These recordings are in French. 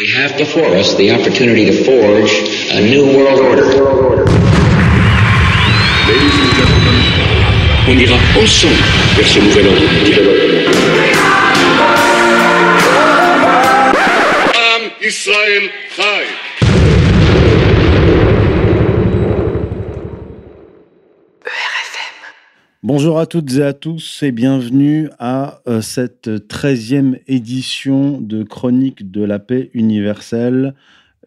We have before us the opportunity to forge a new world order. Ladies and gentlemen, on ira ensemble vers ce nouvel ordre mondial. Am um, Israël Chai. Bonjour à toutes et à tous et bienvenue à euh, cette 13e édition de Chronique de la paix universelle,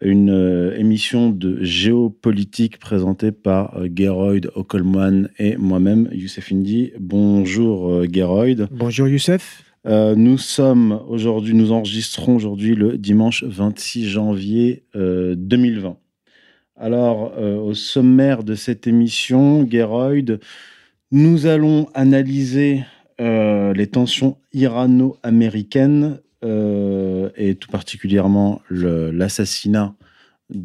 une euh, émission de géopolitique présentée par euh, Geroyd Ockelman et moi-même, Youssef Indy. Bonjour Geroyd. Bonjour Youssef. Nous sommes aujourd'hui, nous enregistrons aujourd'hui le dimanche 26 janvier euh, 2020. Alors, au sommaire de cette émission, Geroyd, nous allons analyser euh, les tensions irano-américaines euh, et tout particulièrement l'assassinat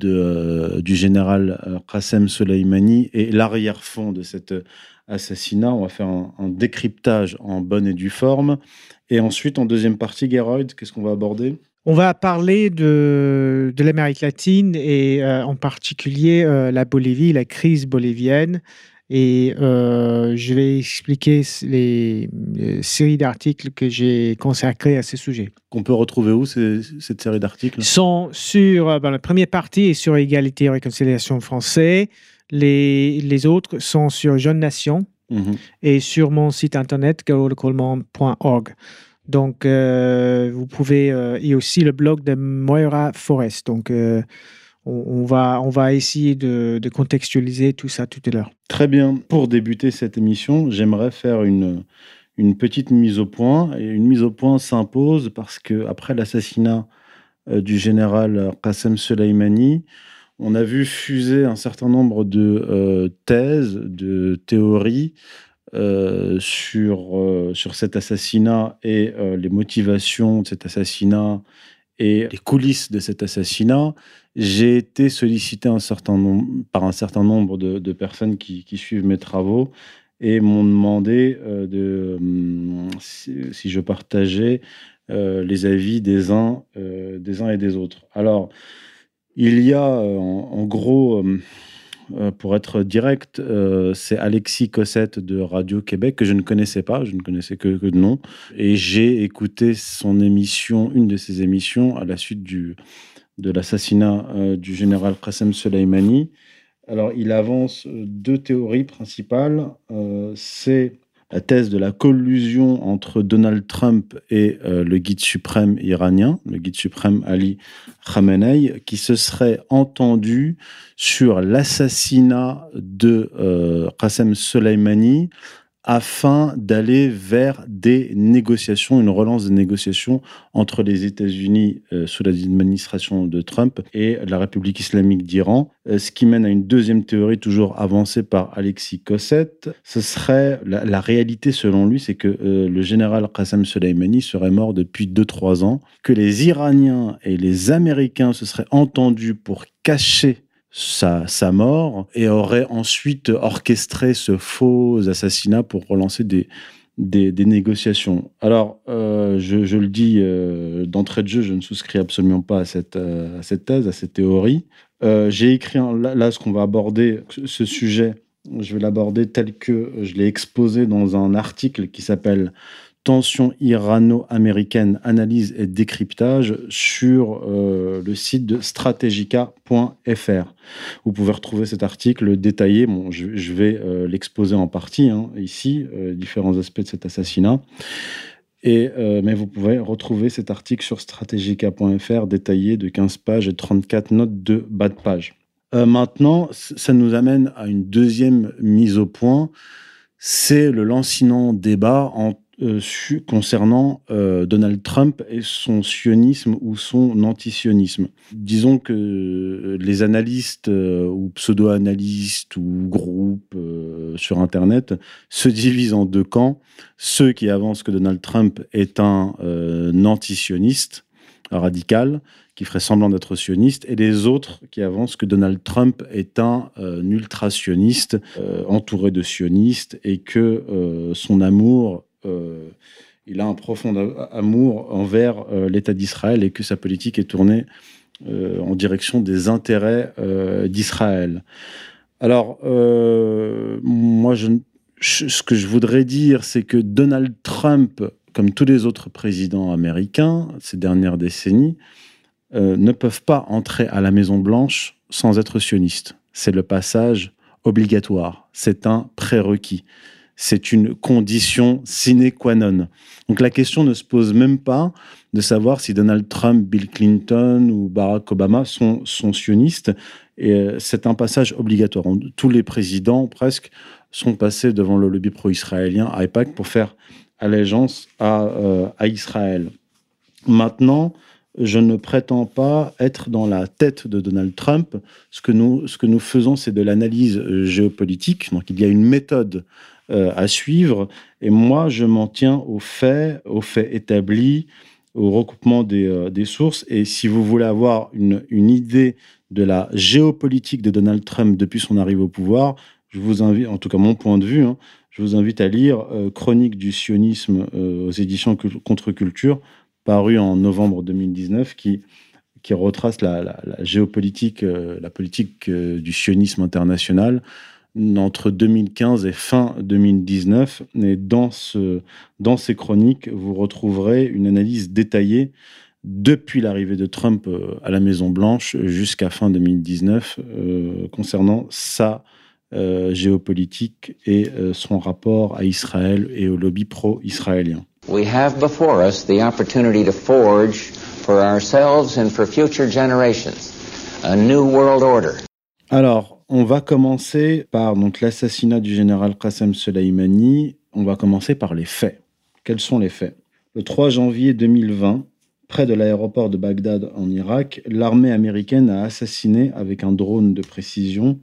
euh, du général Qassem Soleimani et l'arrière-fond de cet assassinat. On va faire un, décryptage en bonne et due forme. Et ensuite, en deuxième partie, Geroyd, qu'est-ce qu'on va aborder? On va parler de, l'Amérique latine et en particulier la Bolivie, la crise bolivienne. Et euh, je vais expliquer les, les séries d'articles que j'ai consacrés à ce sujet. Qu'on peut retrouver où, ces- cette série d'articles? Sont sur, euh, ben, la première partie est sur égalité et réconciliation français. Les, les autres sont sur Jeune Nation Mhm. et sur mon site internet garolecoleman.org. Donc, euh, vous pouvez. euh, et aussi le blog de Moira Forest. Donc, on, va, on va essayer de, contextualiser tout ça tout à l'heure. Très bien. Pour débuter cette émission, j'aimerais faire une, une petite mise au point. Et une mise au point s'impose parce que après l'assassinat euh, du général Qassem Soleimani, on a vu fuser un certain nombre de euh, thèses, de théories euh, sur, sur cet assassinat et les motivations de cet assassinat et les coulisses de cet assassinat. J'ai été sollicité par un certain nombre de, personnes qui, suivent mes travaux et m'ont demandé euh, hum, si, je partageais euh, les avis des uns, euh, des uns et des autres. Alors, il y a en, gros, euh, pour être direct, c'est Alexis Cossette de Radio Québec que je ne connaissais pas, je ne connaissais que, que de nom. Et j'ai écouté son émission, une de ses émissions, à la suite du, de l'assassinat euh, du général Qassem Soleimani. Alors, il avance euh, deux théories principales. Euh, c'est la thèse de la collusion entre Donald Trump et le guide suprême iranien, le guide suprême Ali Khamenei, qui se serait entendu sur l'assassinat de Qassem Soleimani afin d'aller vers des négociations, une relance des négociations entre les États-Unis euh, sous l'administration de Trump et la République islamique d'Iran, euh, ce qui mène à une deuxième théorie toujours avancée par Alexis Cossette. Ce serait la, réalité selon lui, c'est que euh, le général Qassem Soleimani serait mort depuis 2-3 ans, que les Iraniens et les Américains se seraient entendus pour cacher sa, sa mort et aurait ensuite orchestré ce faux assassinat pour relancer des, des, négociations. Alors, euh, je, je le dis euh, d'entrée de jeu, je ne souscris absolument pas à cette, euh, à cette thèse, à cette théorie. J'ai écrit, là, ce qu'on va aborder, ce sujet, je vais l'aborder tel que je l'ai exposé dans un article qui s'appelle Tension irano-américaine, analyse et décryptage sur euh, le site de strategica.fr. Vous pouvez retrouver cet article détaillé. Bon, je, vais euh, l'exposer en partie hein, ici, euh, différents aspects de cet assassinat. Et, mais vous pouvez retrouver cet article sur strategica.fr détaillé de 15 pages et 34 notes de bas de page. Maintenant, ça nous amène à une deuxième mise au point. C'est le lancinant débat en, euh, concernant euh, Donald Trump et son sionisme ou son antisionisme. Disons que les analystes euh, ou pseudo-analystes ou groupes euh, sur Internet se divisent en deux camps. Ceux qui avancent que Donald Trump est un euh, antisioniste radical qui ferait semblant d'être sioniste, et les autres qui avancent que Donald Trump est un euh, ultra-sioniste, euh, entouré de sionistes, et que euh, son amour euh, il a un profond amour envers l'État d'Israël et que sa politique est tournée en direction des intérêts d'Israël. Alors, moi, ce que je voudrais dire, c'est que Donald Trump, comme tous les autres présidents américains ces dernières décennies, ne peuvent pas entrer à la Maison Blanche sans être sionistes. C'est le passage obligatoire, c'est un prérequis, c'est une condition sine qua non. Donc la question ne se pose même pas de savoir si Donald Trump, Bill Clinton ou Barack Obama sont, sionistes. Et euh, c'est un passage obligatoire. Tous les présidents, presque, sont passés devant le lobby pro-israélien AIPAC pour faire allégeance à, euh, à Israël. Maintenant, je ne prétends pas être dans la tête de Donald Trump. Ce que nous, ce que nous faisons, c'est de l'analyse géopolitique. Donc, il y a une méthode euh, à suivre. Et moi, je m'en tiens aux faits, aux faits établis, au recoupement des, euh, sources. Et si vous voulez avoir une, idée de la géopolitique de Donald Trump depuis son arrivée au pouvoir, je vous invite, en tout cas mon point de vue, hein, je vous invite à lire Chronique du sionisme aux éditions Contre-Culture paru en novembre 2019 qui, qui retrace la, géopolitique, euh, la politique euh, du sionisme international entre 2015 et fin 2019. Et dans, ce, dans ces chroniques, vous retrouverez une analyse détaillée depuis l'arrivée de Trump euh, à la Maison-Blanche jusqu'à fin 2019 concernant sa géopolitique et son rapport à Israël et au lobby pro-israélien. We have before us the opportunity to forge for ourselves and for future generations a new world order. Alors, on va commencer par l'assassinat du général Qassem Soleimani. On va commencer par les faits. Quels sont les faits? Le 3 janvier 2020, près de l'aéroport de Bagdad en Irak, l'armée américaine a assassiné avec un drone de précision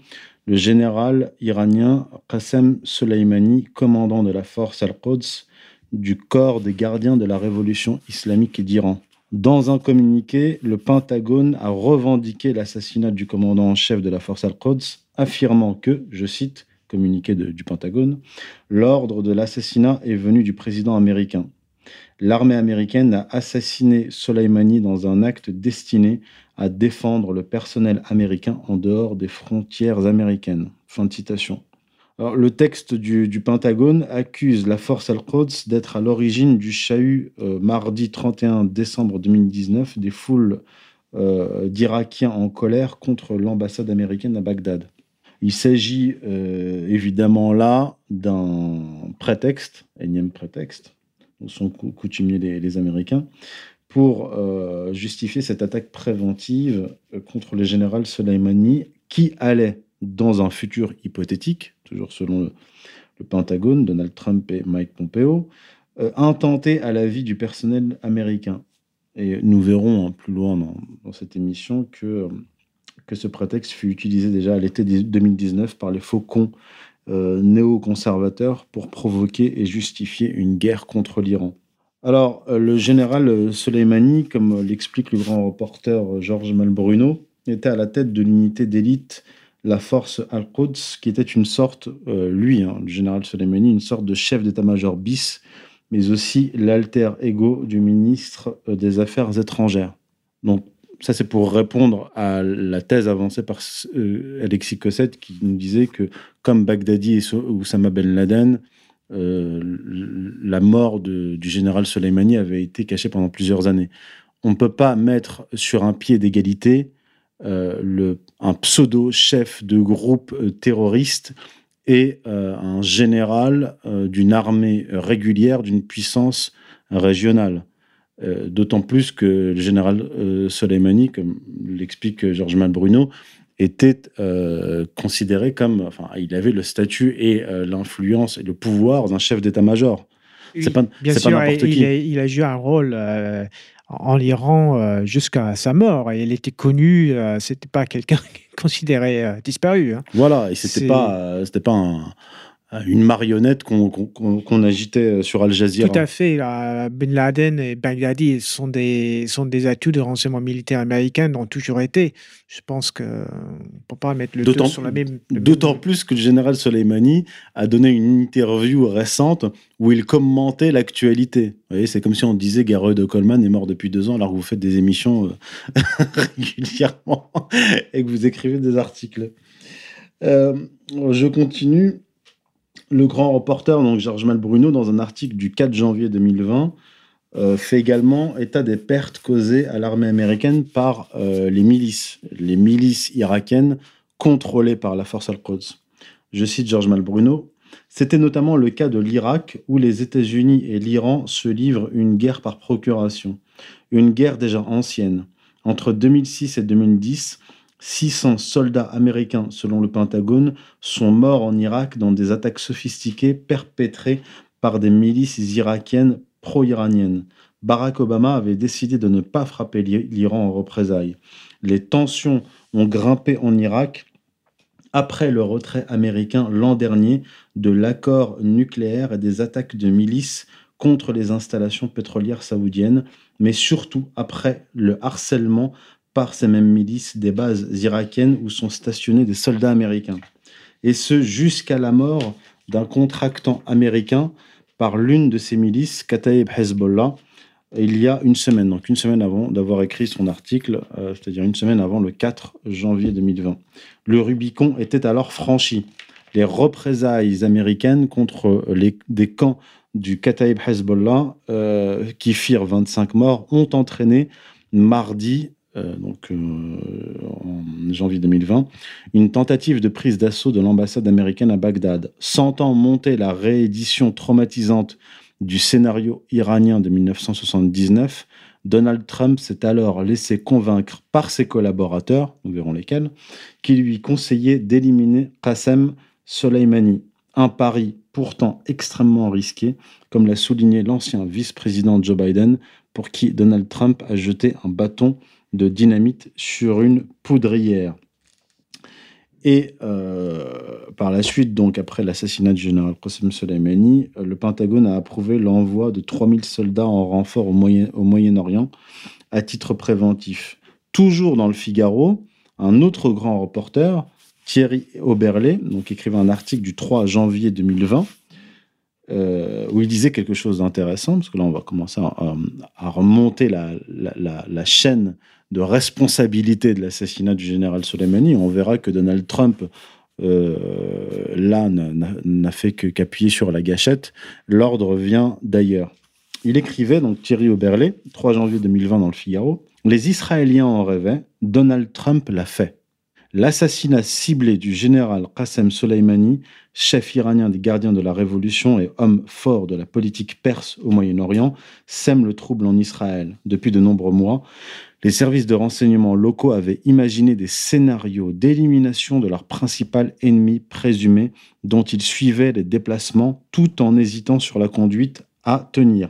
le général iranien Qassem Soleimani, commandant de la force Al-Quds du corps des gardiens de la révolution islamique d'Iran. Dans un communiqué, le Pentagone a revendiqué l'assassinat du commandant en chef de la force Al-Quds, affirmant que, je cite, communiqué du Pentagone, l'ordre de l'assassinat est venu du président américain. L'armée américaine a assassiné Soleimani dans un acte destiné à défendre le personnel américain en dehors des frontières américaines. Fin de citation le texte du, Pentagone accuse la force Al-Quds d'être à l'origine du chahut euh, mardi 31 décembre 2019 des foules euh, d'Irakiens en colère contre l'ambassade américaine à Bagdad. Il s'agit euh, évidemment là d'un prétexte, énième prétexte, dont sont coutumiers les, Américains, pour justifier cette attaque préventive contre le général Soleimani qui allait, dans un futur hypothétique, toujours selon le, Pentagone, Donald Trump et Mike Pompeo, euh, intenté à la vie du personnel américain. Et nous verrons hein, plus loin dans, cette émission que, euh, que ce prétexte fut utilisé déjà à l'été 2019 par les faucons euh, néoconservateurs pour provoquer et justifier une guerre contre l'Iran. Alors, le général Soleimani, comme l'explique le grand reporter Georges Malbruno, était à la tête de l'unité d'élite la force Al-Quds, qui était une sorte, euh, lui, hein, le général Soleimani, une sorte de chef d'état-major bis, mais aussi l'alter ego du ministre euh, des Affaires étrangères. Donc, ça, c'est pour répondre à la thèse avancée par euh, Alexis Cossette, qui nous disait que, comme Baghdadi et Oussama Ben Laden, la mort du général Soleimani avait été cachée pendant plusieurs années. On ne peut pas mettre sur un pied d'égalité euh, le, un pseudo-chef de groupe euh, terroriste et euh, un général d'une armée régulière, d'une puissance régionale. D'autant plus que le général Soleimani, comme l'explique Georges Malbruno, était considéré comme, enfin, il avait le statut et l'influence et le pouvoir d'un chef d'état-major. c'est pas, bien sûr, pas il, qui. A, il, a, joué un rôle en l'Iran euh, jusqu'à sa mort. Et elle était connue, euh, c'était pas quelqu'un considéré euh, disparu. Hein. Voilà, et c'était pas, c'était pas un, une marionnette qu'on agitait sur Al Jazeera. Tout à fait. ben Laden et Baghdadi sont des, sont des atouts de renseignement militaire américain, ont toujours été. Je pense qu'on ne peut pas mettre le dos sur la même. D'autant plus que le général Soleimani a donné une interview récente où il commentait l'actualité. Vous voyez, c'est comme si on disait Gareux de Coleman est mort depuis deux ans alors que vous faites des émissions euh, régulièrement et que vous écrivez des articles. Euh, je continue le grand reporter, donc Georges Malbruno, dans un article du 4 janvier 2020, euh, fait également état des pertes causées à l'armée américaine par euh, les milices, les milices irakiennes contrôlées par la force al-Quds. Je cite Georges Malbruno. C'était notamment le cas de l'Irak où les États-Unis et l'Iran se livrent une guerre par procuration, une guerre déjà ancienne. Entre 2006 et 2010, 600 soldats américains, selon le Pentagone, sont morts en Irak dans des attaques sophistiquées perpétrées par des milices irakiennes pro-iraniennes. Barack Obama avait décidé de ne pas frapper l'Iran en représailles. Les tensions ont grimpé en Irak après le retrait américain l'an dernier de l'accord nucléaire et des attaques de milices contre les installations pétrolières saoudiennes, mais surtout après le harcèlement par ces mêmes milices des bases irakiennes où sont stationnés des soldats américains. Et ce, jusqu'à la mort d'un contractant américain par l'une de ces milices, Kataib Hezbollah, il y a une semaine, donc une semaine avant d'avoir écrit son article, euh, c'est-à-dire une semaine avant le 4 janvier 2020. Le Rubicon était alors franchi. Les représailles américaines contre les, des camps du Kataib Hezbollah, euh, qui firent 25 morts, ont entraîné mardi euh, donc euh, en janvier 2020, une tentative de prise d'assaut de l'ambassade américaine à Bagdad. Sentant monter la réédition traumatisante du scénario iranien de 1979, Donald Trump s'est alors laissé convaincre par ses collaborateurs, nous verrons lesquels, qui lui conseillaient d'éliminer Qassem Soleimani. Un pari pourtant extrêmement risqué, comme l'a souligné l'ancien vice-président Joe Biden, pour qui Donald Trump a jeté un bâton de dynamite sur une poudrière. Et euh, par la suite, donc après l'assassinat du général Qasem Soleimani, le Pentagone a approuvé l'envoi de 3000 soldats en renfort au, Moyen, Moyen-Orient à titre préventif. Toujours dans le Figaro, un autre grand reporter, Thierry Oberlé, donc écrivait un article du 3 janvier 2020, euh, où il disait quelque chose d'intéressant, parce que là on va commencer à, remonter la, chaîne de responsabilité de l'assassinat du général Soleimani, on verra que Donald Trump, euh, là, n'a fait qu'appuyer sur la gâchette. L'ordre vient d'ailleurs. Il écrivait, donc Thierry Oberlé, 3 janvier 2020 dans le Figaro, Les Israéliens en rêvaient, Donald Trump l'a fait. L'assassinat ciblé du général Qassem Soleimani, chef iranien des gardiens de la révolution et homme fort de la politique perse au Moyen-Orient, sème le trouble en Israël. Depuis de nombreux mois, les services de renseignement locaux avaient imaginé des scénarios d'élimination de leur principal ennemi présumé, dont ils suivaient les déplacements tout en hésitant sur la conduite à tenir.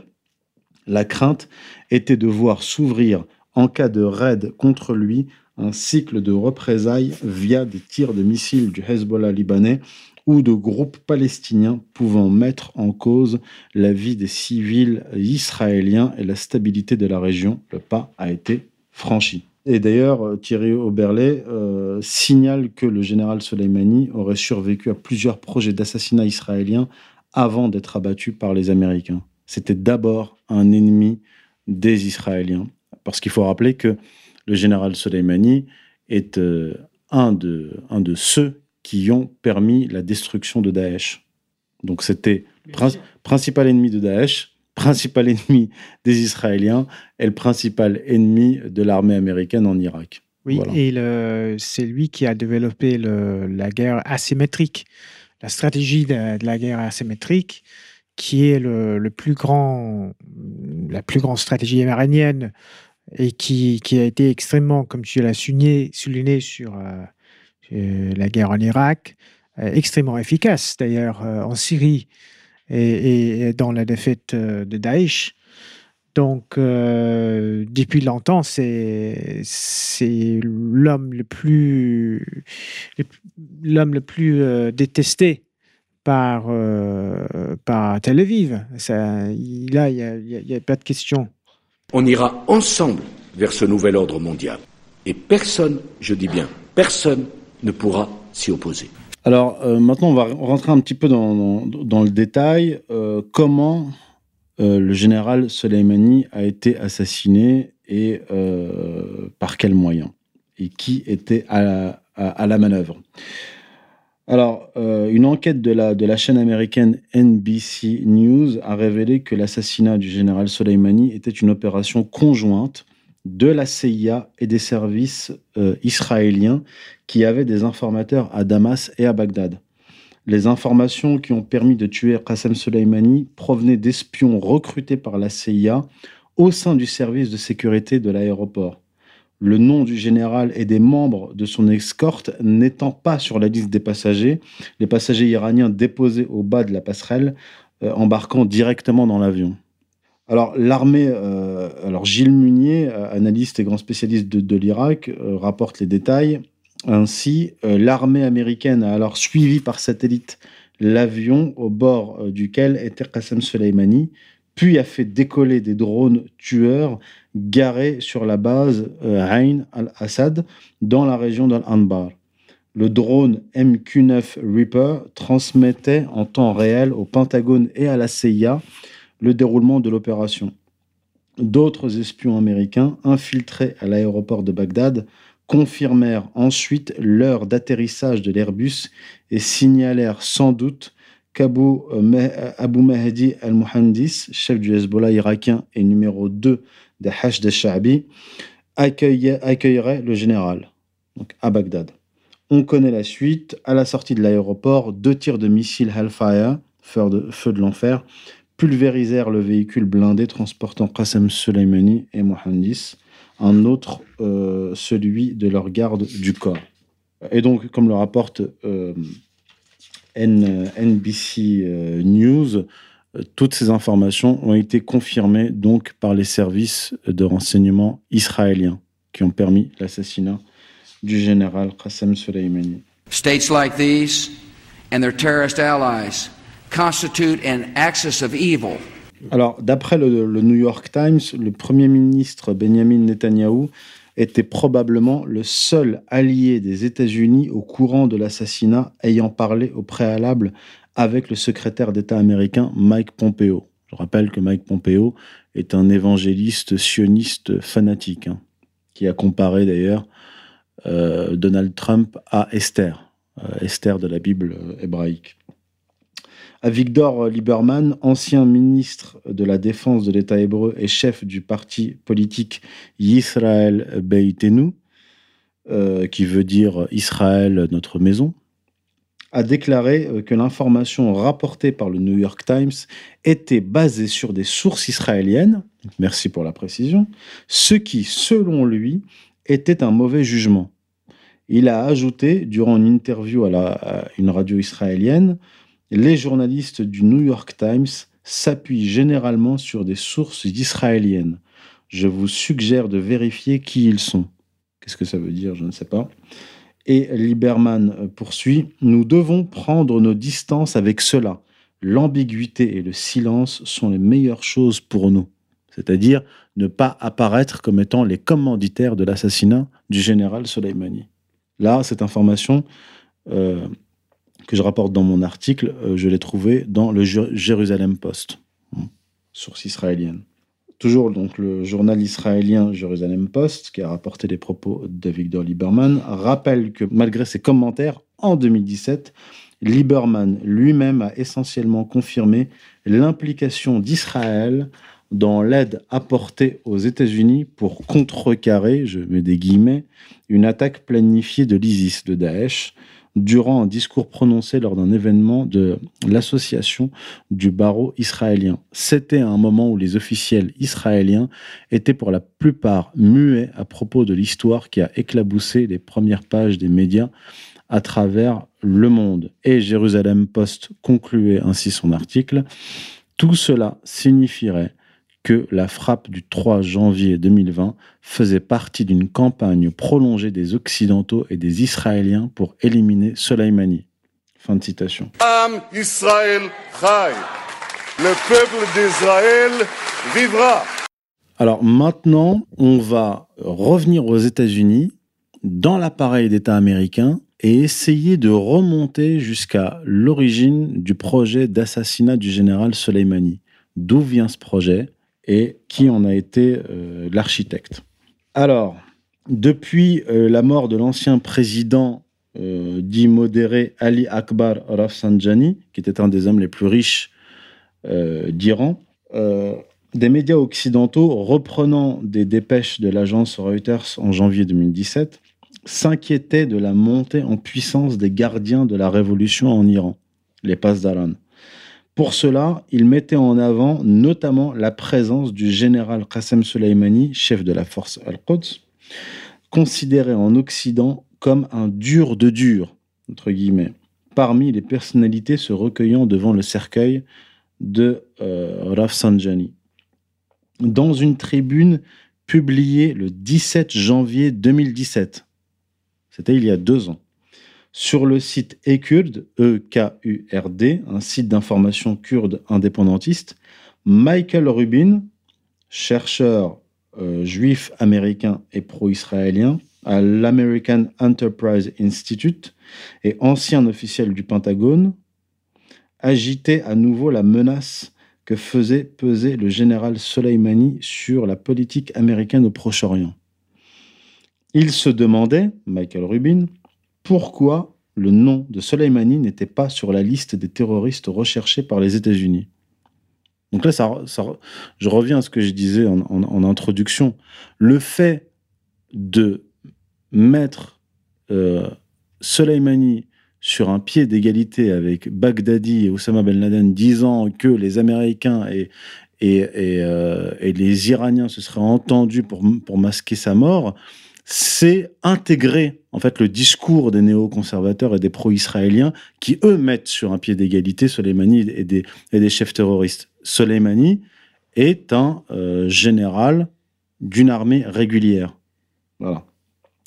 La crainte était de voir s'ouvrir, en cas de raid contre lui, un cycle de représailles via des tirs de missiles du Hezbollah libanais ou de groupes palestiniens pouvant mettre en cause la vie des civils israéliens et la stabilité de la région. Le pas a été franchi. Et d'ailleurs, euh, Thierry Oberlé euh, signale que le général Soleimani aurait survécu à plusieurs projets d'assassinat israéliens avant d'être abattu par les Américains. C'était d'abord un ennemi des Israéliens. Parce qu'il faut rappeler que le général Soleimani est euh, un, de, un de ceux qui ont permis la destruction de Daesh. Donc c'était principal ennemi de Daesh, principal ennemi des Israéliens et le principal ennemi de l'armée américaine en Irak. Oui, et c'est lui qui a développé la guerre asymétrique, la stratégie de, la guerre asymétrique, qui est le, plus grand, la plus grande stratégie iranienne et qui, a été extrêmement, comme tu l'as souligné, sur euh, euh, la guerre en Irak, euh, extrêmement efficace d'ailleurs en Syrie et, dans la défaite de Daesh. Donc, depuis longtemps, c'est l'homme le plus détesté par, Tel Aviv. Là, il n'y a, pas de question. On ira ensemble vers ce nouvel ordre mondial. Et personne, je dis bien, personne ne pourra s'y opposer. Alors maintenant, on va rentrer un petit peu dans, le détail. comment le général Soleimani a été assassiné et par quels moyens? Et qui était à, la manœuvre? Alors, euh, une enquête de la, chaîne américaine NBC News a révélé que l'assassinat du général Soleimani était une opération conjointe de la CIA et des services euh, israéliens qui avaient des informateurs à Damas et à Bagdad. Les informations qui ont permis de tuer Qassem Soleimani provenaient d'espions recrutés par la CIA au sein du service de sécurité de l'aéroport le nom du général et des membres de son escorte n'étant pas sur la liste des passagers, les passagers iraniens déposés au bas de la passerelle, euh, embarquant directement dans l'avion. Alors l'armée, euh, alors Gilles Munier, euh, analyste et grand spécialiste de, l'Irak, rapporte les détails. Ainsi, l'armée américaine a alors suivi par satellite l'avion au bord duquel était Qassem Soleimani, puis a fait décoller des drones tueurs garés sur la base euh, Ain al-Assad dans la région d'Al-Anbar. Le drone MQ-9 Reaper transmettait en temps réel au Pentagone et à la CIA le déroulement de l'opération. D'autres espions américains infiltrés à l'aéroport de Bagdad confirmèrent ensuite l'heure d'atterrissage de l'Airbus et signalèrent sans doute qu'Abu euh, Mahdi al-Muhandis, chef du Hezbollah irakien et numéro 2 des Hash de Sha'bi, accueillerait le général donc à Bagdad. On connaît la suite. À la sortie de l'aéroport, deux tirs de missiles Hellfire, feu de, feu de l'enfer, pulvérisèrent le véhicule blindé transportant Qassem Soleimani et Mohandis, un autre, euh, celui de leur garde du corps. Et donc, comme le rapporte euh, NBC euh, News, toutes ces informations ont été confirmées donc par les services de renseignement israéliens qui ont permis l'assassinat du général Qassem Soleimani. States like these and their terrorist allies constitute an axis of evil. Alors, d'après le, le, New York Times, le Premier ministre Benjamin Netanyahu était probablement le seul allié des États-Unis au courant de l'assassinat ayant parlé au préalable avec le secrétaire d'État américain Mike Pompeo. Je rappelle que Mike Pompeo est un évangéliste sioniste fanatique, hein, qui a comparé d'ailleurs euh, Donald Trump à Esther, euh, Esther de la Bible euh, hébraïque à Victor Lieberman, ancien ministre de la Défense de l'État hébreu et chef du parti politique Yisrael Beitenu, qui veut dire Israël, notre maison, a déclaré euh, que l'information rapportée par le New York Times était basée sur des sources israéliennes, merci pour la précision, ce qui, selon lui, était un mauvais jugement. Il a ajouté, durant une interview à, la, à une radio israélienne, les journalistes du New York Times s'appuient généralement sur des sources israéliennes. Je vous suggère de vérifier qui ils sont. Qu'est-ce que ça veut dire? Je ne sais pas. Et Lieberman poursuit, Nous devons prendre nos distances avec cela. L'ambiguïté et le silence sont les meilleures choses pour nous. C'est-à-dire ne pas apparaître comme étant les commanditaires de l'assassinat du général Soleimani. Là, cette information euh, que je rapporte dans mon article, euh, je l'ai trouvé dans le Jérusalem Post, hein, source israélienne. Toujours le journal israélien Jérusalem Post, qui a rapporté les propos de Victor Lieberman, rappelle que malgré ses commentaires, en 2017, Lieberman lui-même a essentiellement confirmé l'implication d'Israël dans l'aide apportée aux États-Unis pour contrecarrer, je mets des guillemets, une attaque planifiée de l'ISIS, de Daesh, durant un discours prononcé lors d'un événement de l'association du barreau israélien. C'était un moment où les officiels israéliens étaient pour la plupart muets à propos de l'histoire qui a éclaboussé les premières pages des médias à travers le monde. Et Jérusalem Post concluait ainsi son article. Tout cela signifierait que la frappe du 3 janvier 2020 faisait partie d'une campagne prolongée des Occidentaux et des Israéliens pour éliminer Soleimani. Fin de citation. Am Israël. Le peuple d'Israël vivra. Alors maintenant, on va revenir aux États-Unis, dans l'appareil d'État américain, et essayer de remonter jusqu'à l'origine du projet d'assassinat du général Soleimani. D'où vient ce projet? Et qui en a été euh, l'architecte. Alors, depuis euh, la mort de l'ancien président euh, dit modéré Ali Akbar Rafsanjani, qui était un des hommes les plus riches d'Iran, des médias occidentaux, reprenant des dépêches de l'agence Reuters en janvier 2017, s'inquiétaient de la montée en puissance des gardiens de la révolution en Iran, les Pasdaran. Pour cela, ils mettaient en avant notamment la présence du général Qassem Soleimani, chef de la force Al-Quds, considéré en Occident comme un dur de dur, entre guillemets, parmi les personnalités se recueillant devant le cercueil de euh, Rafsanjani dans une tribune publiée le 17 janvier 2017. C'était il y a deux ans. Sur le site Ekurd, E-K-U-R-D, un site d'information kurde indépendantiste, Michael Rubin, chercheur euh, juif américain et pro-israélien à l'American Enterprise Institute et ancien officiel du Pentagone, agitait à nouveau la menace que faisait peser le général Soleimani sur la politique américaine au Proche-Orient. Il se demandait, Michael Rubin, pourquoi le nom de Soleimani n'était pas sur la liste des terroristes recherchés par les États-Unis. Donc là, ça, je reviens à ce que je disais en, introduction. Le fait de mettre euh, Soleimani sur un pied d'égalité avec Baghdadi et Osama Ben Laden, disant que les Américains et, euh, les Iraniens se seraient entendus pour masquer sa mort, c'est intégrer en fait le discours des néoconservateurs et des pro-israéliens qui eux mettent sur un pied d'égalité Soleimani et des, chefs terroristes. Soleimani est un euh, général d'une armée régulière. Voilà.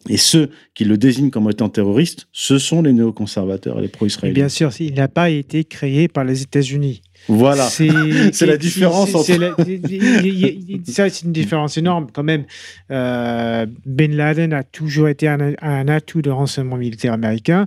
Et ceux qui le désignent comme étant terroriste, ce sont les néoconservateurs et les pro-israéliens. Bien sûr, il n'a pas été créé par les États-Unis. Voilà, c'est la différence entre... C'est une différence énorme quand même. Euh, ben Laden a toujours été un, un atout de renseignement militaire américain.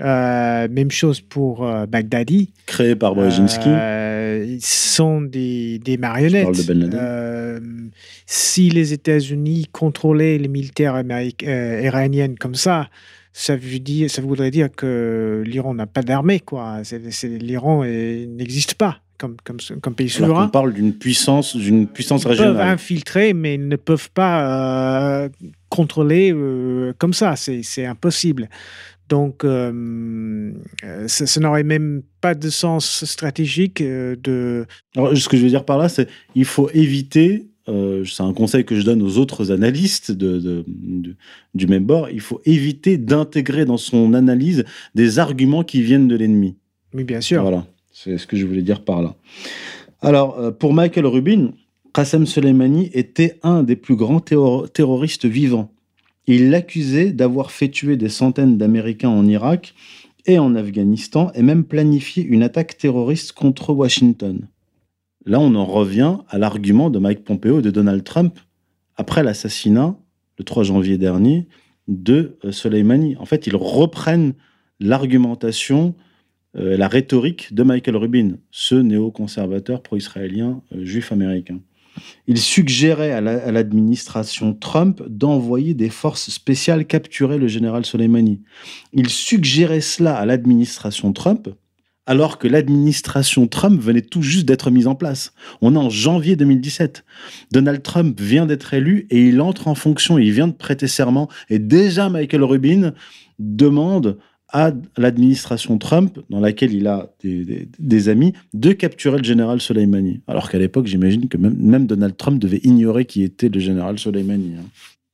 Euh, même chose pour euh, Baghdadi. Créé par Brzezinski. Euh, ils sont des, des marionnettes. ben si les États-Unis contrôlaient les militaires iraniennes comme ça, ça, veut dire, ça voudrait dire que l'Iran n'a pas d'armée. quoi. L'Iran n'existe pas. Comme, comme, comme, pays souverain. on parle d'une puissance, d'une puissance régionale. Ils peuvent infiltrer, mais ils ne peuvent pas contrôler comme ça. C'est impossible. Donc, euh, euh, ça, n'aurait même pas de sens stratégique euh, de... Alors, ce que je veux dire par là, c'est qu'il faut éviter, c'est un conseil que je donne aux autres analystes de, du même bord, il faut éviter d'intégrer dans son analyse des arguments qui viennent de l'ennemi. Oui, bien sûr. Voilà, c'est ce que je voulais dire par là. Alors, pour Michael Rubin, Qassem Soleimani était un des plus grands terroristes vivants. Il l'accusait d'avoir fait tuer des centaines d'Américains en Irak et en Afghanistan et même planifié une attaque terroriste contre Washington. Là, on en revient à l'argument de Mike Pompeo et de Donald Trump après l'assassinat, le 3 janvier dernier, de euh, Soleimani. En fait, ils reprennent l'argumentation, euh, la rhétorique de Michael Rubin, ce néoconservateur pro-israélien euh, juif américain. Il suggérait à l'administration Trump d'envoyer des forces spéciales capturer le général Soleimani. Il suggérait cela à l'administration Trump, alors que l'administration Trump venait tout juste d'être mise en place. On est en janvier 2017. Donald Trump vient d'être élu et il entre en fonction, il vient de prêter serment. Et déjà, Michael Rubin demande à l'administration Trump, dans laquelle il a des, amis, de capturer le général Soleimani. Alors qu'à l'époque, j'imagine que même, Donald Trump devait ignorer qui était le général Soleimani. Hein.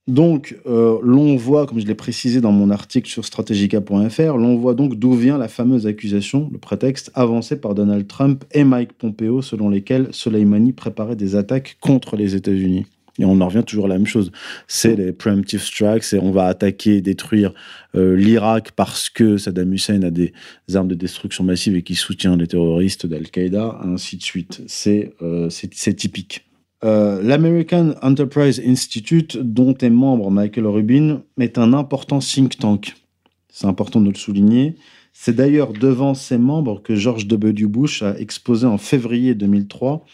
Donc, euh, l'on voit, comme je l'ai précisé dans mon article sur strategica.fr, l'on voit donc d'où vient la fameuse accusation, le prétexte avancé par Donald Trump et Mike Pompeo, selon lesquels Soleimani préparait des attaques contre les États-Unis. Et on en revient toujours à la même chose. C'est les preemptive strikes, c'est on va attaquer, détruire euh, l'Irak parce que Saddam Hussein a des armes de destruction massive et qui soutient les terroristes d'Al-Qaïda, ainsi de suite. C'est euh, typique. Euh, L'American Enterprise Institute, dont est membre Michael Rubin, est un important think tank. C'est important de le souligner. C'est d'ailleurs devant ses membres que George W. Bush a exposé en février 2003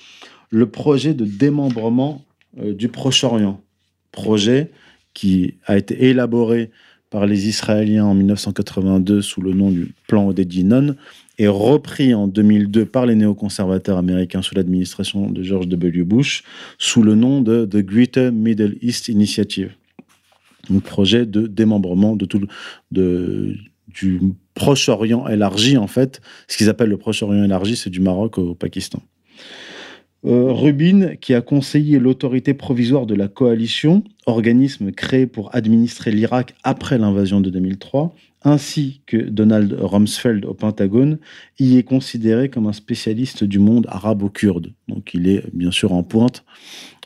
le projet de démembrement du Proche-Orient. Projet qui a été élaboré par les Israéliens en 1982 sous le nom du plan Odedinon et repris en 2002 par les néoconservateurs américains sous l'administration de George W. Bush sous le nom de The Greater Middle East Initiative. Un projet de démembrement de tout du Proche-Orient élargi, en fait. Ce qu'ils appellent le Proche-Orient élargi, c'est du Maroc au Pakistan. Euh, Rubin, qui a conseillé l'autorité provisoire de la coalition, organisme créé pour administrer l'Irak après l'invasion de 2003, ainsi que Donald Rumsfeld au Pentagone, y est considéré comme un spécialiste du monde arabo-kurde. Donc il est bien sûr en pointe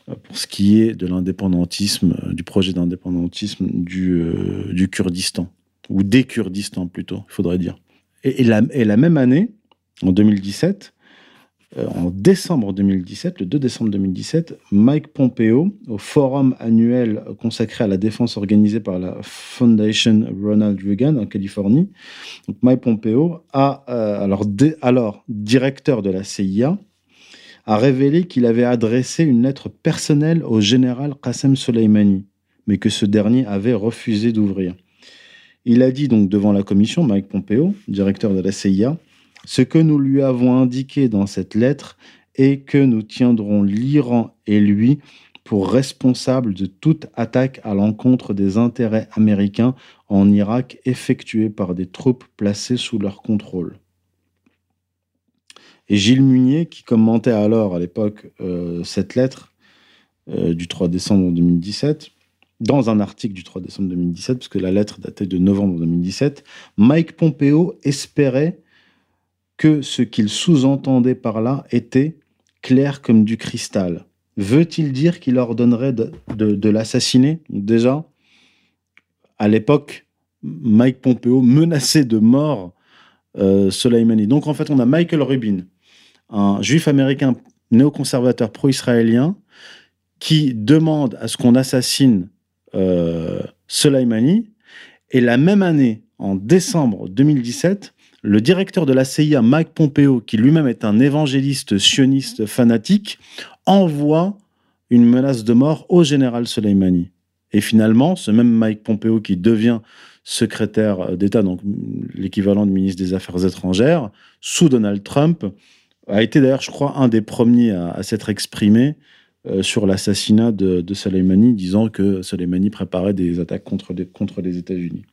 euh, pour ce qui est de l'indépendantisme, euh, du projet d'indépendantisme du, Kurdistan, ou des Kurdistans plutôt, il faudrait dire. Et, la même année, en 2017, euh, en décembre 2017, le 2 décembre 2017, Mike Pompeo, au forum annuel consacré à la défense organisé par la Foundation Ronald Reagan en Californie, Mike Pompeo, euh, alors, alors directeur de la CIA, a révélé qu'il avait adressé une lettre personnelle au général Qassem Soleimani, mais que ce dernier avait refusé d'ouvrir. Il a dit donc devant la commission, Mike Pompeo, directeur de la CIA, ce que nous lui avons indiqué dans cette lettre est que nous tiendrons l'Iran et lui pour responsables de toute attaque à l'encontre des intérêts américains en Irak effectuée par des troupes placées sous leur contrôle. Et Gilles Munier, qui commentait alors à l'époque euh, cette lettre euh, du 3 décembre 2017, dans un article du 3 décembre 2017, puisque la lettre datait de novembre 2017, Mike Pompeo espérait que ce qu'il sous-entendait par là était clair comme du cristal. Veut-il dire qu'il ordonnerait de, l'assassiner? Déjà, à l'époque, Mike Pompeo menaçait de mort euh, Soleimani. Donc en fait, on a Michael Rubin, un juif américain néoconservateur pro-israélien, qui demande à ce qu'on assassine euh, Soleimani. Et la même année, en décembre 2017, le directeur de la CIA, Mike Pompeo, qui lui-même est un évangéliste sioniste fanatique, envoie une menace de mort au général Soleimani. Et finalement, ce même Mike Pompeo qui devient secrétaire d'État, donc l'équivalent de ministre des Affaires étrangères, sous Donald Trump, a été d'ailleurs, je crois, un des premiers à, s'être exprimé euh, sur l'assassinat de, Soleimani, disant que Soleimani préparait des attaques contre, contre les États-Unis.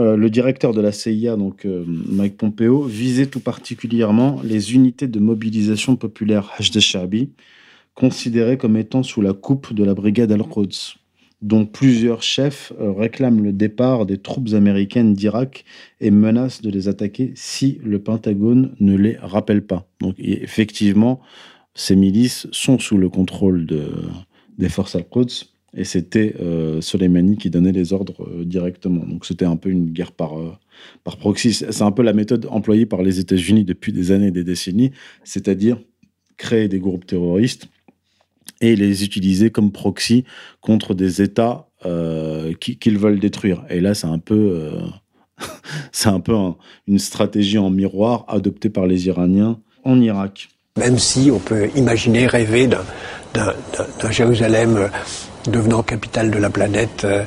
Euh, le directeur de la CIA, donc euh, Mike Pompeo, visait tout particulièrement les unités de mobilisation populaire Hashd-e-Sha'bi, considérées comme étant sous la coupe de la brigade Al-Quds, dont plusieurs chefs euh, réclament le départ des troupes américaines d'Irak et menacent de les attaquer si le Pentagone ne les rappelle pas. Donc effectivement, ces milices sont sous le contrôle des forces Al-Quds et c'était euh, Soleimani qui donnait les ordres euh, directement. Donc c'était un peu une guerre par, euh, par proxy. C'est un peu la méthode employée par les États-Unis depuis des années et des décennies, c'est-à-dire créer des groupes terroristes et les utiliser comme proxy contre des États qu'ils veulent détruire. Et là, c'est un peu, c'est un peu une stratégie en miroir adoptée par les Iraniens en Irak. Même si on peut imaginer, rêver d'un Jérusalem devenant capitale de la planète euh,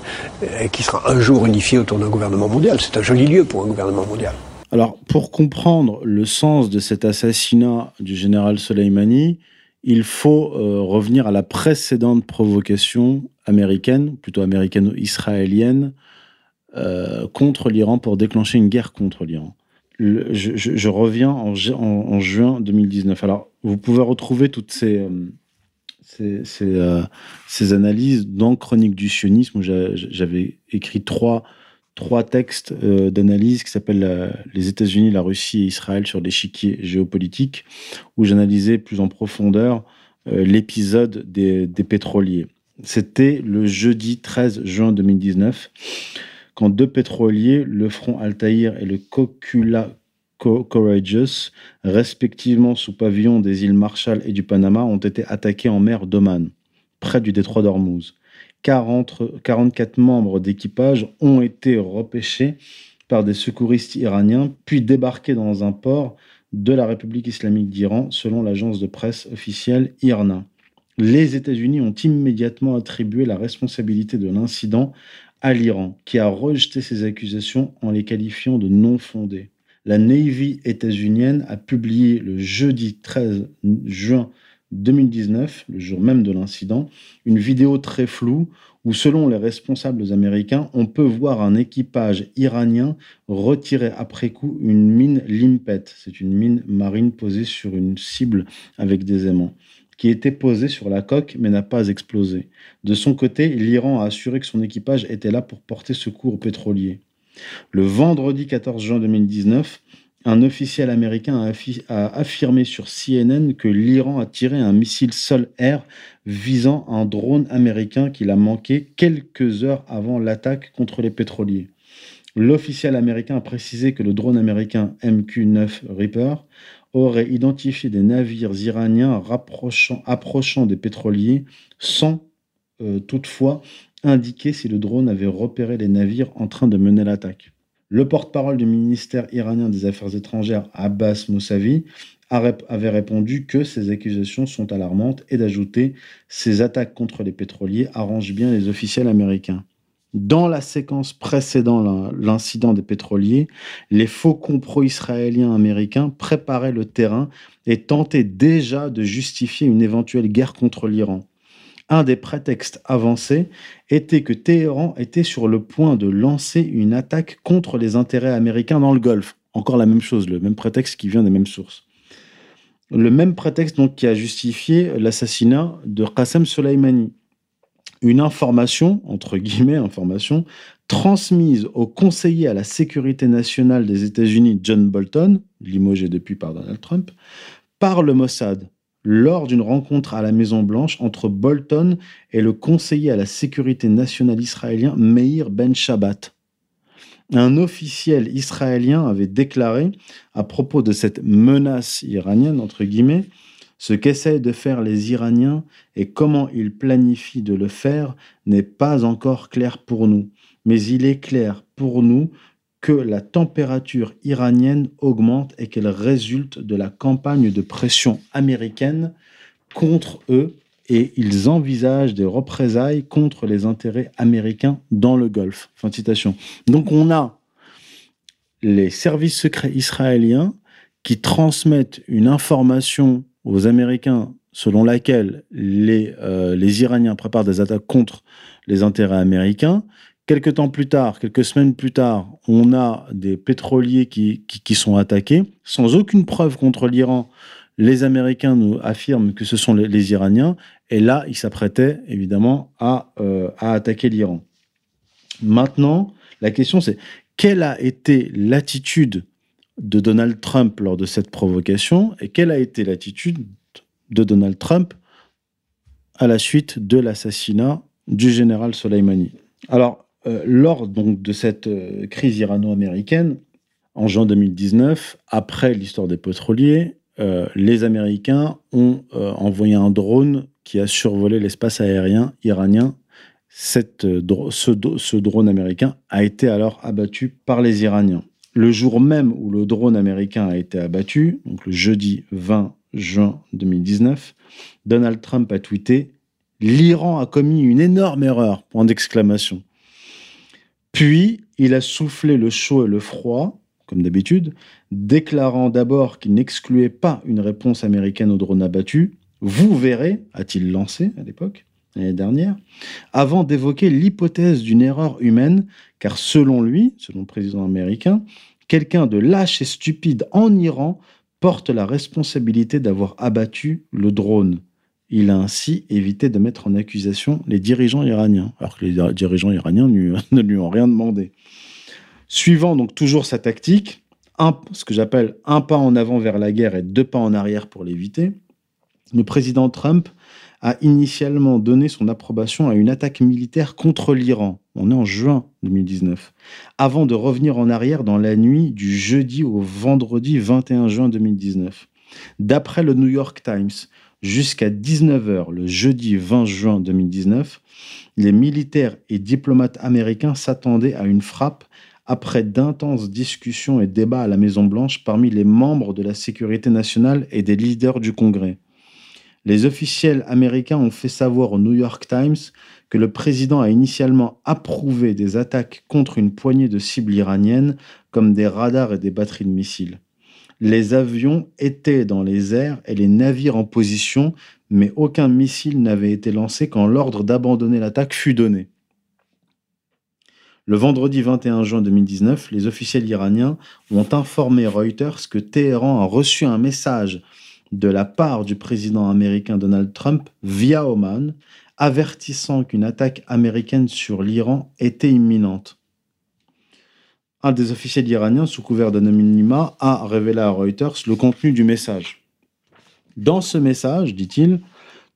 et qui sera un jour unifié autour d'un gouvernement mondial. C'est un joli lieu pour un gouvernement mondial. Alors, pour comprendre le sens de cet assassinat du général Soleimani, il faut euh, revenir à la précédente provocation américaine, plutôt américano-israélienne, euh, contre l'Iran pour déclencher une guerre contre l'Iran. Je, reviens en, en, juin 2019. Alors, vous pouvez retrouver toutes ces, euh, ces, analyses dans Chronique du sionisme, où j'avais écrit trois, trois textes euh, d'analyse qui s'appellent euh, Les États-Unis, la Russie et Israël sur l'échiquier géopolitique, où j'analysais plus en profondeur l'épisode des, pétroliers. C'était le jeudi 13 juin 2019, quand deux pétroliers, le front Altaïr et le Cocula Courageous, respectivement sous pavillon des îles Marshall et du Panama, ont été attaqués en mer d'Oman, près du détroit d'Ormuz. 44 membres d'équipage ont été repêchés par des secouristes iraniens, puis débarqués dans un port de la République islamique d'Iran, selon l'agence de presse officielle IRNA. Les États-Unis ont immédiatement attribué la responsabilité de l'incident à l'Iran, qui a rejeté ces accusations en les qualifiant de non fondées. La Navy états-unienne a publié le jeudi 13 juin 2019, le jour même de l'incident, une vidéo très floue où, selon les responsables américains, on peut voir un équipage iranien retirer après coup une mine Limpet. C'est une mine marine posée sur une cible avec des aimants qui était posée sur la coque mais n'a pas explosé. De son côté, l'Iran a assuré que son équipage était là pour porter secours aux pétroliers. Le vendredi 14 juin 2019, un officiel américain a, affirmé sur CNN que l'Iran a tiré un missile sol-air visant un drone américain qu'il a manqué quelques heures avant l'attaque contre les pétroliers. L'officiel américain a précisé que le drone américain MQ-9 Reaper aurait identifié des navires iraniens approchant des pétroliers sans euh, toutefois indiquer si le drone avait repéré les navires en train de mener l'attaque. Le porte-parole du ministère iranien des Affaires étrangères, Abbas Moussavi, avait répondu que ces accusations sont alarmantes et d'ajouter ces attaques contre les pétroliers arrangent bien les officiels américains. Dans la séquence précédant l'incident des pétroliers, les faucons pro-israéliens américains préparaient le terrain et tentaient déjà de justifier une éventuelle guerre contre l'Iran. Un des prétextes avancés était que Téhéran était sur le point de lancer une attaque contre les intérêts américains dans le Golfe. Encore la même chose, le même prétexte qui vient des mêmes sources. Le même prétexte donc qui a justifié l'assassinat de Qassem Soleimani. Une information, entre guillemets information, transmise au conseiller à la sécurité nationale des États-Unis John Bolton, limogé depuis par Donald Trump, par le Mossad lors d'une rencontre à la Maison-Blanche entre Bolton et le conseiller à la sécurité nationale israélien Meir Ben Shabbat. Un officiel israélien avait déclaré à propos de cette menace iranienne, entre guillemets, ce qu'essayent de faire les Iraniens et comment ils planifient de le faire n'est pas encore clair pour nous. Mais il est clair pour nous que la température iranienne augmente et qu'elle résulte de la campagne de pression américaine contre eux et ils envisagent des représailles contre les intérêts américains dans le Golfe. Fin de citation. Donc on a les services secrets israéliens qui transmettent une information aux Américains selon laquelle les, euh, les Iraniens préparent des attaques contre les intérêts américains, Quelques temps plus tard, quelques semaines plus tard, on a des pétroliers qui, sont attaqués, sans aucune preuve contre l'Iran. Les Américains nous affirment que ce sont les, Iraniens, et là, ils s'apprêtaient évidemment à, euh, à attaquer l'Iran. Maintenant, la question c'est quelle a été l'attitude de Donald Trump lors de cette provocation et quelle a été l'attitude de Donald Trump à la suite de l'assassinat du général Soleimani? Alors, lors donc de cette euh, crise irano-américaine, en juin 2019, après l'histoire des pétroliers, euh, les Américains ont envoyé un drone qui a survolé l'espace aérien iranien. Ce, drone américain a été alors abattu par les Iraniens. Le jour même où le drone américain a été abattu, donc le jeudi 20 juin 2019, Donald Trump a tweeté L'Iran a commis une énorme erreur, point d'exclamation. Puis, il a soufflé le chaud et le froid, comme d'habitude, déclarant d'abord qu'il n'excluait pas une réponse américaine au drone abattu. Vous verrez, a-t-il lancé à l'époque, l'année dernière, avant d'évoquer l'hypothèse d'une erreur humaine, car selon lui, selon le président américain, quelqu'un de lâche et stupide en Iran porte la responsabilité d'avoir abattu le drone. Il a ainsi évité de mettre en accusation les dirigeants iraniens, alors que les dirigeants iraniens ne lui ont rien demandé. Suivant donc toujours sa tactique, ce que j'appelle un pas en avant vers la guerre et deux pas en arrière pour l'éviter, le président Trump a initialement donné son approbation à une attaque militaire contre l'Iran. On est en juin 2019. Avant de revenir en arrière dans la nuit du jeudi au vendredi 21 juin 2019. D'après le New York Times, jusqu'à 19h le jeudi 20 juin 2019, les militaires et diplomates américains s'attendaient à une frappe après d'intenses discussions et débats à la Maison-Blanche parmi les membres de la sécurité nationale et des leaders du Congrès. Les officiels américains ont fait savoir au New York Times que le président a initialement approuvé des attaques contre une poignée de cibles iraniennes comme des radars et des batteries de missiles. Les avions étaient dans les airs et les navires en position, mais aucun missile n'avait été lancé quand l'ordre d'abandonner l'attaque fut donné. Le vendredi 21 juin 2019, les officiels iraniens ont informé Reuters que Téhéran a reçu un message de la part du président américain Donald Trump via Oman, avertissant qu'une attaque américaine sur l'Iran était imminente. Un des officiels iraniens, sous couvert d'anonymat, a révélé à Reuters le contenu du message. Dans ce message, dit-il,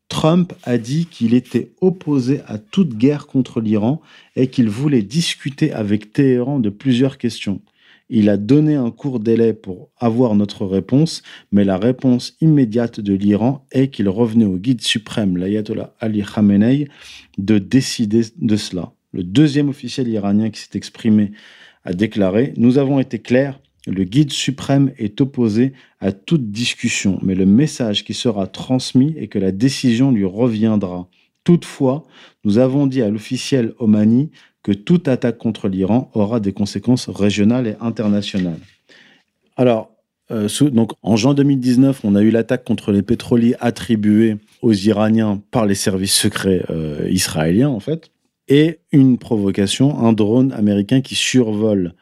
Trump a dit qu'il était opposé à toute guerre contre l'Iran et qu'il voulait discuter avec Téhéran de plusieurs questions. Il a donné un court délai pour avoir notre réponse, mais la réponse immédiate de l'Iran est qu'il revenait au guide suprême, l'ayatollah Ali Khamenei, de décider de cela. Le deuxième officiel iranien qui s'est exprimé a déclaré Nous avons été clairs, le guide suprême est opposé à toute discussion, mais le message qui sera transmis est que la décision lui reviendra. Toutefois, nous avons dit à l'officiel Omani que toute attaque contre l'Iran aura des conséquences régionales et internationales. Alors, euh, donc, en juin 2019, on a eu l'attaque contre les pétroliers attribués aux Iraniens par les services secrets euh, israéliens, en fait, et une provocation, un drone américain qui survole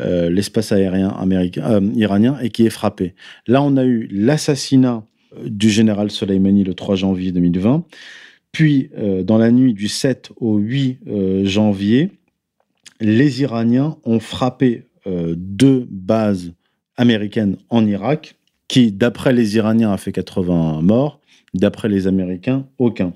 euh, l'espace aérien américain, iranien et qui est frappé. Là, on a eu l'assassinat du général Soleimani le 3 janvier 2020. Puis, euh, dans la nuit du 7 au 8 euh, janvier, les Iraniens ont frappé euh, deux bases américaines en Irak, qui, d'après les Iraniens, a fait 80 morts, d'après les Américains, aucun.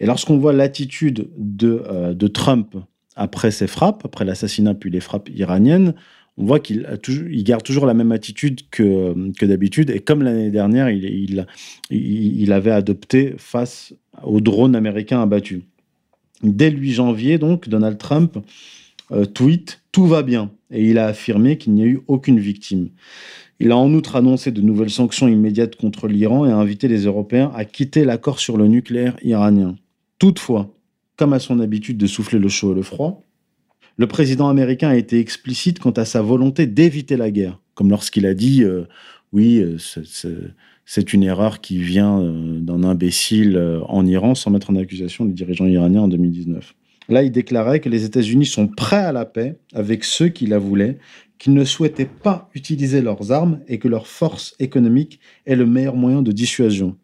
Et lorsqu'on voit l'attitude de, de Trump après ces frappes, après l'assassinat puis les frappes iraniennes, on voit qu'il il garde toujours la même attitude que, d'habitude. Et comme l'année dernière, il, avait adopté face aux drones américains abattus. Dès le 8 janvier, donc, Donald Trump euh, tweet Tout va bien. Et il a affirmé qu'il n'y a eu aucune victime. Il a en outre annoncé de nouvelles sanctions immédiates contre l'Iran et a invité les Européens à quitter l'accord sur le nucléaire iranien. Toutefois, comme à son habitude de souffler le chaud et le froid, le président américain a été explicite quant à sa volonté d'éviter la guerre, comme lorsqu'il a dit euh, oui, euh, c'est une erreur qui vient euh, d'un imbécile en Iran sans mettre en accusation les dirigeants iraniens en 2019. Là, il déclarait que les États-Unis sont prêts à la paix avec ceux qui la voulaient, qu'ils ne souhaitaient pas utiliser leurs armes et que leur force économique est le meilleur moyen de dissuasion.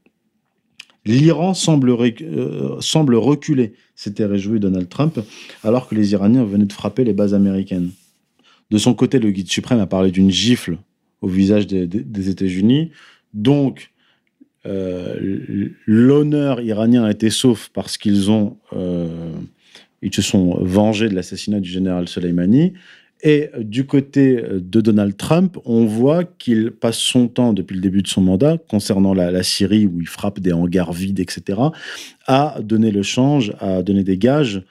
L'Iran semble, euh, semble reculer, s'était réjoui Donald Trump, alors que les Iraniens venaient de frapper les bases américaines. De son côté, le guide suprême a parlé d'une gifle au visage des, États-Unis. Donc, euh, l'honneur iranien a été sauf parce qu'ils ont, euh, ils se sont vengés de l'assassinat du général Soleimani. Et du côté de Donald Trump, on voit qu'il passe son temps depuis le début de son mandat, concernant la, Syrie où il frappe des hangars vides, etc., à donner le change, à donner des gages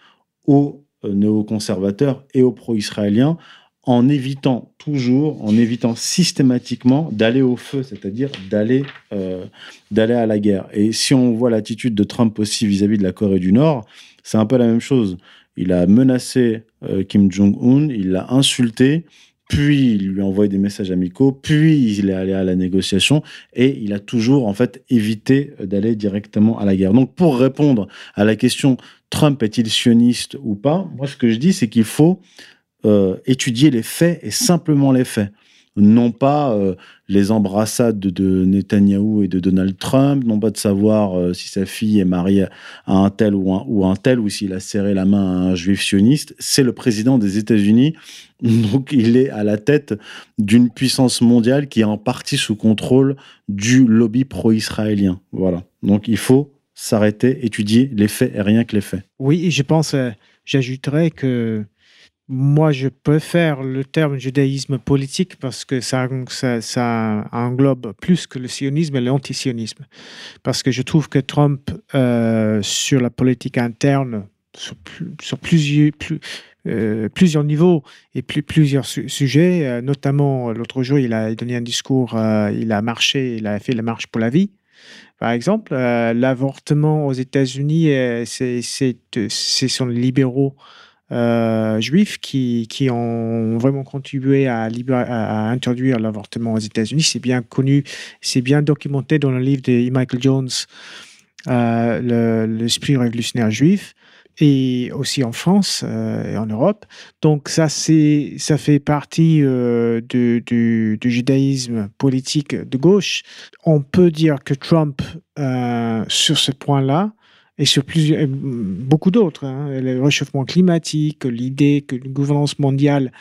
aux euh, néoconservateurs et aux pro-israéliens, en évitant toujours, en évitant systématiquement d'aller au feu, c'est-à-dire d'aller euh, d'aller à la guerre. Et si on voit l'attitude de Trump aussi vis-à-vis -vis de la Corée du Nord, c'est un peu la même chose. Il a menacé euh, Kim Jong-un, il l'a insulté, puis il lui a envoyé des messages amicaux, puis il est allé à la négociation et il a toujours en fait évité d'aller directement à la guerre. Donc pour répondre à la question Trump est-il sioniste ou pas, moi ce que je dis c'est qu'il faut euh, étudier les faits et simplement les faits non pas euh, les embrassades de, Netanyahou et de Donald Trump, non pas de savoir euh, si sa fille est mariée à un tel ou un, tel, ou s'il a serré la main à un juif sioniste. C'est le président des États-Unis, donc il est à la tête d'une puissance mondiale qui est en partie sous contrôle du lobby pro-israélien. Voilà. Donc il faut s'arrêter, étudier les faits et rien que les faits. Oui, et je pense, euh, j'ajouterais que moi, je préfère le terme judaïsme politique parce que ça, englobe plus que le sionisme et l'antisionisme. Parce que je trouve que Trump, euh, sur la politique interne, sur, euh, plusieurs niveaux et plus, plusieurs su- sujets, euh, notamment l'autre jour, il a donné un discours, il a marché, il a fait la marche pour la vie. Par exemple, l'avortement aux États-Unis, c'est- ce sont les libéraux euh, juifs qui, qui ont vraiment contribué à, introduire l'avortement aux États-Unis. C'est bien connu, c'est bien documenté dans le livre de Michael Jones, euh, le- L'esprit révolutionnaire juif, et aussi en France euh, et en Europe. Donc ça, ça fait partie du, judaïsme politique de gauche. On peut dire que Trump, sur ce point-là, et sur beaucoup d'autres, hein, le réchauffement climatique, l'idée que une gouvernance mondiale,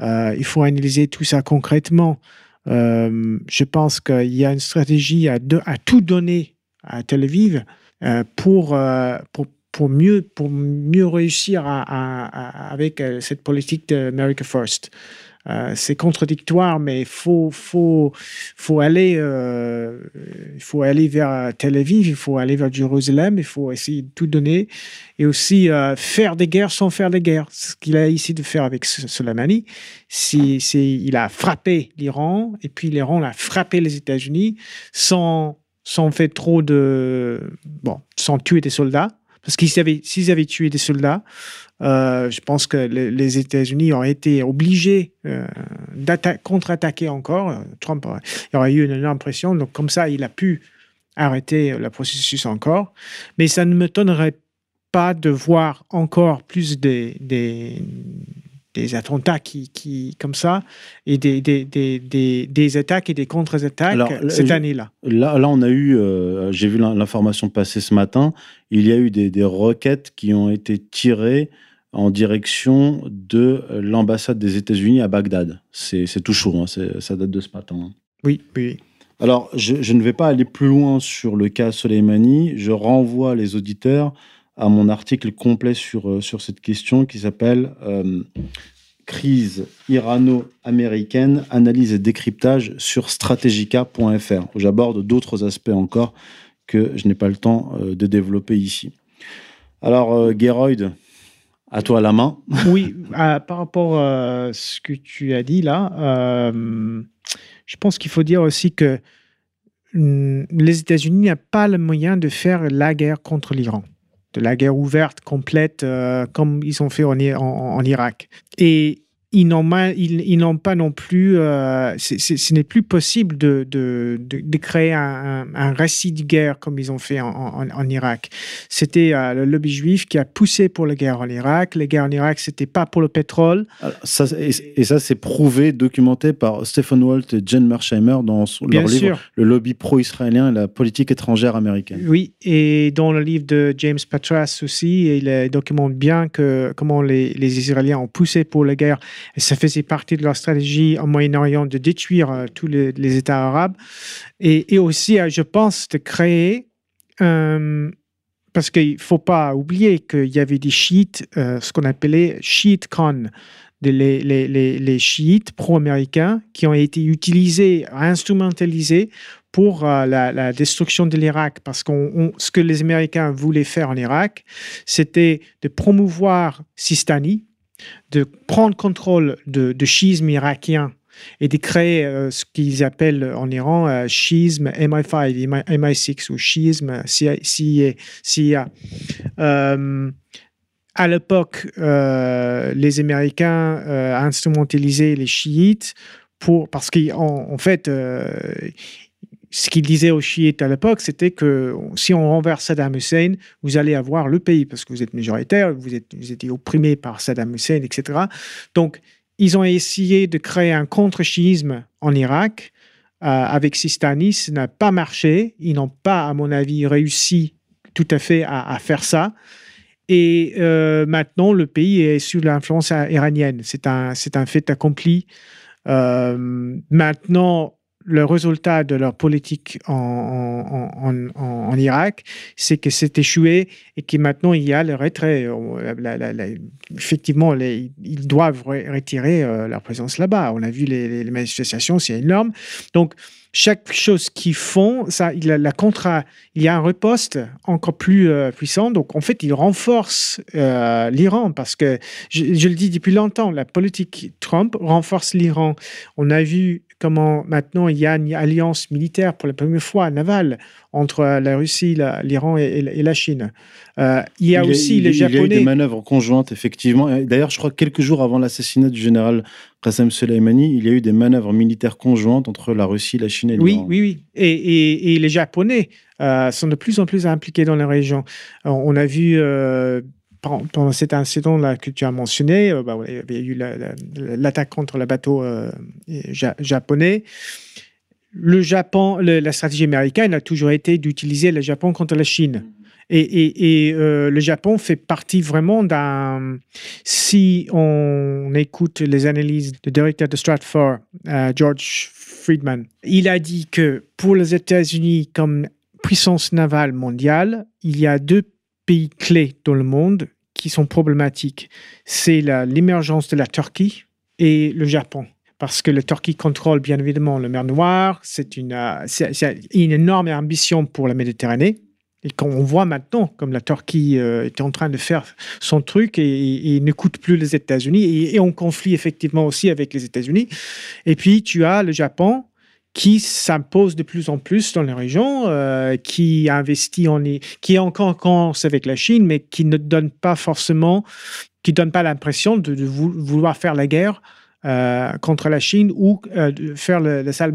euh, il faut analyser tout ça concrètement. Euh, je pense qu'il y a une stratégie à, tout donner à Tel Aviv euh, pour, mieux, réussir avec cette politique de America First. Euh, c'est contradictoire, mais faut, faut, faut, aller, euh, faut aller vers Tel Aviv, il faut aller vers Jérusalem, il faut essayer de tout donner et aussi euh, faire des guerres sans faire des guerres. Ce qu'il a essayé de faire avec Soleimani, c'est, il a frappé l'Iran et puis l'Iran a frappé les États-Unis sans, sans faire trop de. Bon, sans tuer des soldats. Parce qu'ils avaient, s'ils avaient tué des soldats, euh, je pense que les, États-Unis auraient été obligés euh, contre-attaquer encore. Euh, Trump aurait, eu une énorme pression. Donc, comme ça, il a pu arrêter le processus encore. Mais ça ne m'étonnerait pas de voir encore plus des, des, des attentats qui, qui, comme ça et des, des, des, des, des attaques et des contre-attaques cette année-là. Là, là, on a eu, euh, j'ai vu l'in- l'information passer ce matin, il y a eu des, des roquettes qui ont été tirées en direction de l'ambassade des États-Unis à Bagdad. C'est tout chaud, hein, ça date de ce matin. hein. Oui, oui. Alors, je, je ne vais pas aller plus loin sur le cas Soleimani. Je renvoie les auditeurs à mon article complet sur, euh, sur cette question qui s'appelle euh, Crise irano-américaine, analyse et décryptage sur strategica.fr, où j'aborde d'autres aspects encore que je n'ai pas le temps euh, de développer ici. Alors, euh, Geroyd, à toi la main. Oui, par rapport à ce que tu as dit là, je pense qu'il faut dire aussi que hum, les États-Unis n'ont pas le moyen de faire la guerre contre l'Iran, de la guerre ouverte, complète, euh, comme ils ont fait en, Irak. Et ils n'ont ils- ils pas non plus, euh, ce n'est plus possible de, de, de, de créer un, un- un récit de guerre comme ils ont fait en, en- en Irak. C'était euh, le lobby juif qui a poussé pour la guerre en Irak. Les guerres en Irak, c'était pas pour le pétrole. Alors, ça, et, et ça, c'est prouvé, documenté par Stephen Walt et Jen Mersheimer dans son- leur sûr. livre Le lobby pro-israélien et la politique étrangère américaine. Oui, et dans le livre de James Patras aussi, il documente bien que comment les, les Israéliens ont poussé pour la guerre. Ça faisait partie de leur stratégie en Moyen-Orient de détruire euh, tous les, États arabes. Et, aussi, euh, je pense, de créer euh, parce qu'il ne faut pas oublier qu'il y avait des chiites, ce qu'on appelait chiites Khan, les, chiites pro-américains qui ont été utilisés, instrumentalisés pour la destruction de l'Irak. Parce que ce que les Américains voulaient faire en Irak, c'était de promouvoir Sistani, de prendre contrôle de, de schisme irakien et de créer euh, ce qu'ils appellent en Iran euh, schisme MI5, MI, MI6 ou schisme CIA. CIA. Euh, à l'époque, euh, les Américains instrumentalisaient les chiites pour, parce qu'en en fait, ce qu'ils disaient aux chiites à l'époque, c'était que si on renverse Saddam Hussein, vous allez avoir le pays parce que vous êtes majoritaire, vous, êtes, vous étiez opprimé par Saddam Hussein, etc. Donc, ils ont essayé de créer un contre-chiisme en Irak euh, avec Sistani. Ça n'a pas marché. Ils n'ont pas, à mon avis, réussi tout à fait à, faire ça. Et euh, maintenant, le pays est sous l'influence iranienne. C'est un, un fait accompli. Euh, maintenant, le résultat de leur politique en, Irak, c'est que c'est échoué et que maintenant il y a le retrait. Euh, effectivement, ils doivent re- retirer euh, leur présence là-bas. On a vu les, manifestations, c'est énorme. Donc, chaque chose qu'ils font, ça, il la il y a un riposte encore plus euh, puissant. Donc, en fait, ils renforcent l'Iran parce que, je le dis depuis longtemps, la politique Trump renforce l'Iran. On a vu comment maintenant il y a une alliance militaire pour la première fois navale entre la Russie, l'Iran et, et la- et la Chine. Euh, il y a aussi les il y a eu des Japonais. manœuvres conjointes, effectivement. D'ailleurs, je crois que quelques jours avant l'assassinat du général Qassem Soleimani, il y a eu des manœuvres militaires conjointes entre la Russie, la Chine et Oui, l'Iran. oui, oui. Et, et- et les Japonais euh, sont de plus en plus impliqués dans la région. On a vu euh, pendant cet incident-là que tu as mentionné, euh, bah, il y avait eu la- la- l'attaque contre le bateau euh, ja- japonais. Le Japon, le- la stratégie américaine a toujours été d'utiliser le Japon contre la Chine. Et, et- et, euh, le Japon fait partie vraiment d'un. Si on écoute les analyses du directeur de Stratfor, euh, George Friedman, il a dit que pour les États-Unis comme puissance navale mondiale, il y a deux pays clés dans le monde qui sont problématiques. C'est l'émergence de la Turquie et le Japon. Parce que la Turquie contrôle bien évidemment la mer Noire, c'est une, euh, une énorme ambition pour la Méditerranée. Et qu'on voit maintenant, comme la Turquie euh, est en train de faire son truc et, et- et ne coûte plus les États-Unis et, et en conflit effectivement aussi avec les États-Unis. Et puis tu as le Japon qui s'impose de plus en plus dans les régions, euh, qui investit en, qui est en concurrence avec la Chine, mais qui ne donne pas forcément, qui donne pas l'impression de, de vou- vouloir faire la guerre euh, contre la Chine ou euh, faire le sale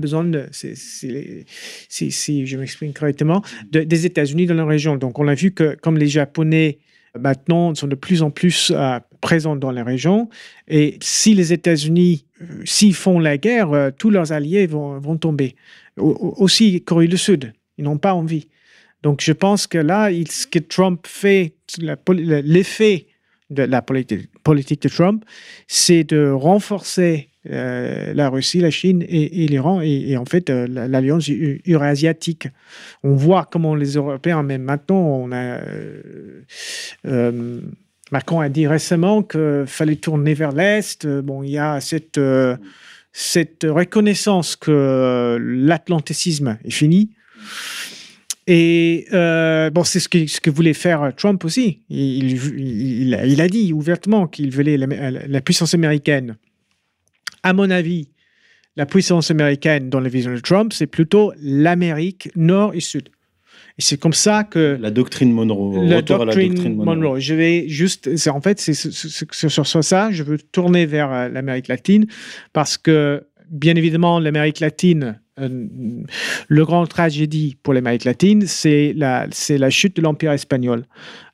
les- si, je m'exprime correctement, de- des États-Unis dans la région. Donc on a vu que comme les Japonais maintenant sont de plus en plus euh, présents dans la région, et si les États-Unis, euh, s'ils font la guerre, euh, tous leurs alliés vont, vont tomber. Au- au- aussi Corée du Sud, ils n'ont pas envie. Donc je pense que là, ce que Trump fait, l'effet de la politique, politique de Trump, c'est de renforcer euh, la Russie, la Chine et, l'Iran et, en fait euh, la- l'alliance eu- eurasiatique. On voit comment les Européens, même maintenant, euh, Macron a dit récemment qu'il fallait tourner vers l'Est. Bon, il y a cette, reconnaissance que l'atlanticisme est fini. Et bon, c'est ce que, voulait faire Trump aussi. Il, a- dit ouvertement qu'il voulait la, la puissance américaine. À mon avis, la puissance américaine dans la vision de Trump, c'est plutôt l'Amérique nord et sud. Et c'est comme ça que La doctrine Monroe. la retour à doctrine, la doctrine Monroe. Monroe. Je vais juste, c'est en fait, c'est sur ça, je veux tourner vers euh, l'Amérique latine parce que, bien évidemment, l'Amérique latine, le grand tragédie pour l'Amérique latine, c'est la, c'est la chute de l'Empire espagnol.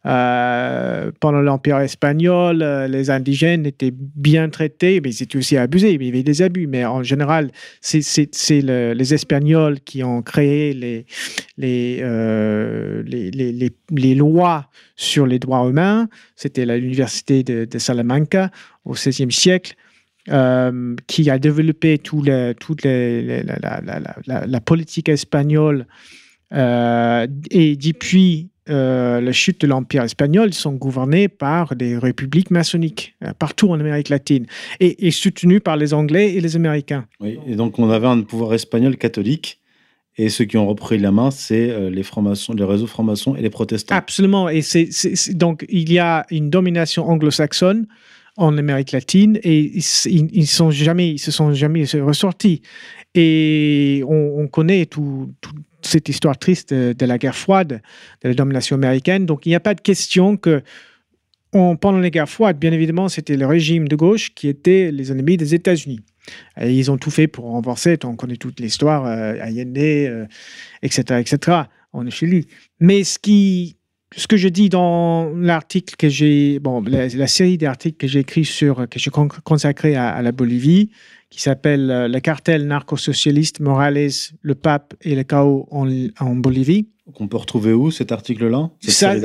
Euh, pendant l'Empire espagnol, euh, les indigènes étaient bien traités, mais ils étaient aussi abusés, il y avait des abus. Mais en général, c'est- c'est c'est le- les Espagnols qui ont créé les, les, euh, les, les, lois sur les droits humains. C'était l'université de, de Salamanca au XVIe siècle. Euh, qui a développé toute la, la- la- la- la- la politique espagnole. Euh, et depuis euh, la chute de l'Empire espagnol, ils sont gouvernés par des républiques maçonniques partout en Amérique latine et, et soutenus par les Anglais et les Américains. Oui, et donc on avait un pouvoir espagnol catholique. Et ceux qui ont repris la main, c'est les francs-maçons, les réseaux francs-maçons et les protestants. Absolument. Et c'est- donc, il y a une domination anglo-saxonne en Amérique latine et ils, ils, se sont jamais ressortis. Et on, on connaît tout, toute cette histoire triste de, la guerre froide, de la domination américaine. Donc, il n'y a pas de question que pendant la guerre froide, bien évidemment, c'était le régime de gauche qui était les ennemis des États-Unis. Ils ont tout fait pour renforcer, on connaît toute l'histoire, euh, Allende, etc., etc. On est. Mais ce qui, ce que je dis dans l'article que j'ai, bon, la, la série d'articles que j'ai écrit sur, que j'ai con- consacré à, à la Bolivie, qui s'appelle euh, Le cartel narco-socialiste Morales, le pape et le chaos en, en Bolivie. Qu'on peut retrouver où cet article-là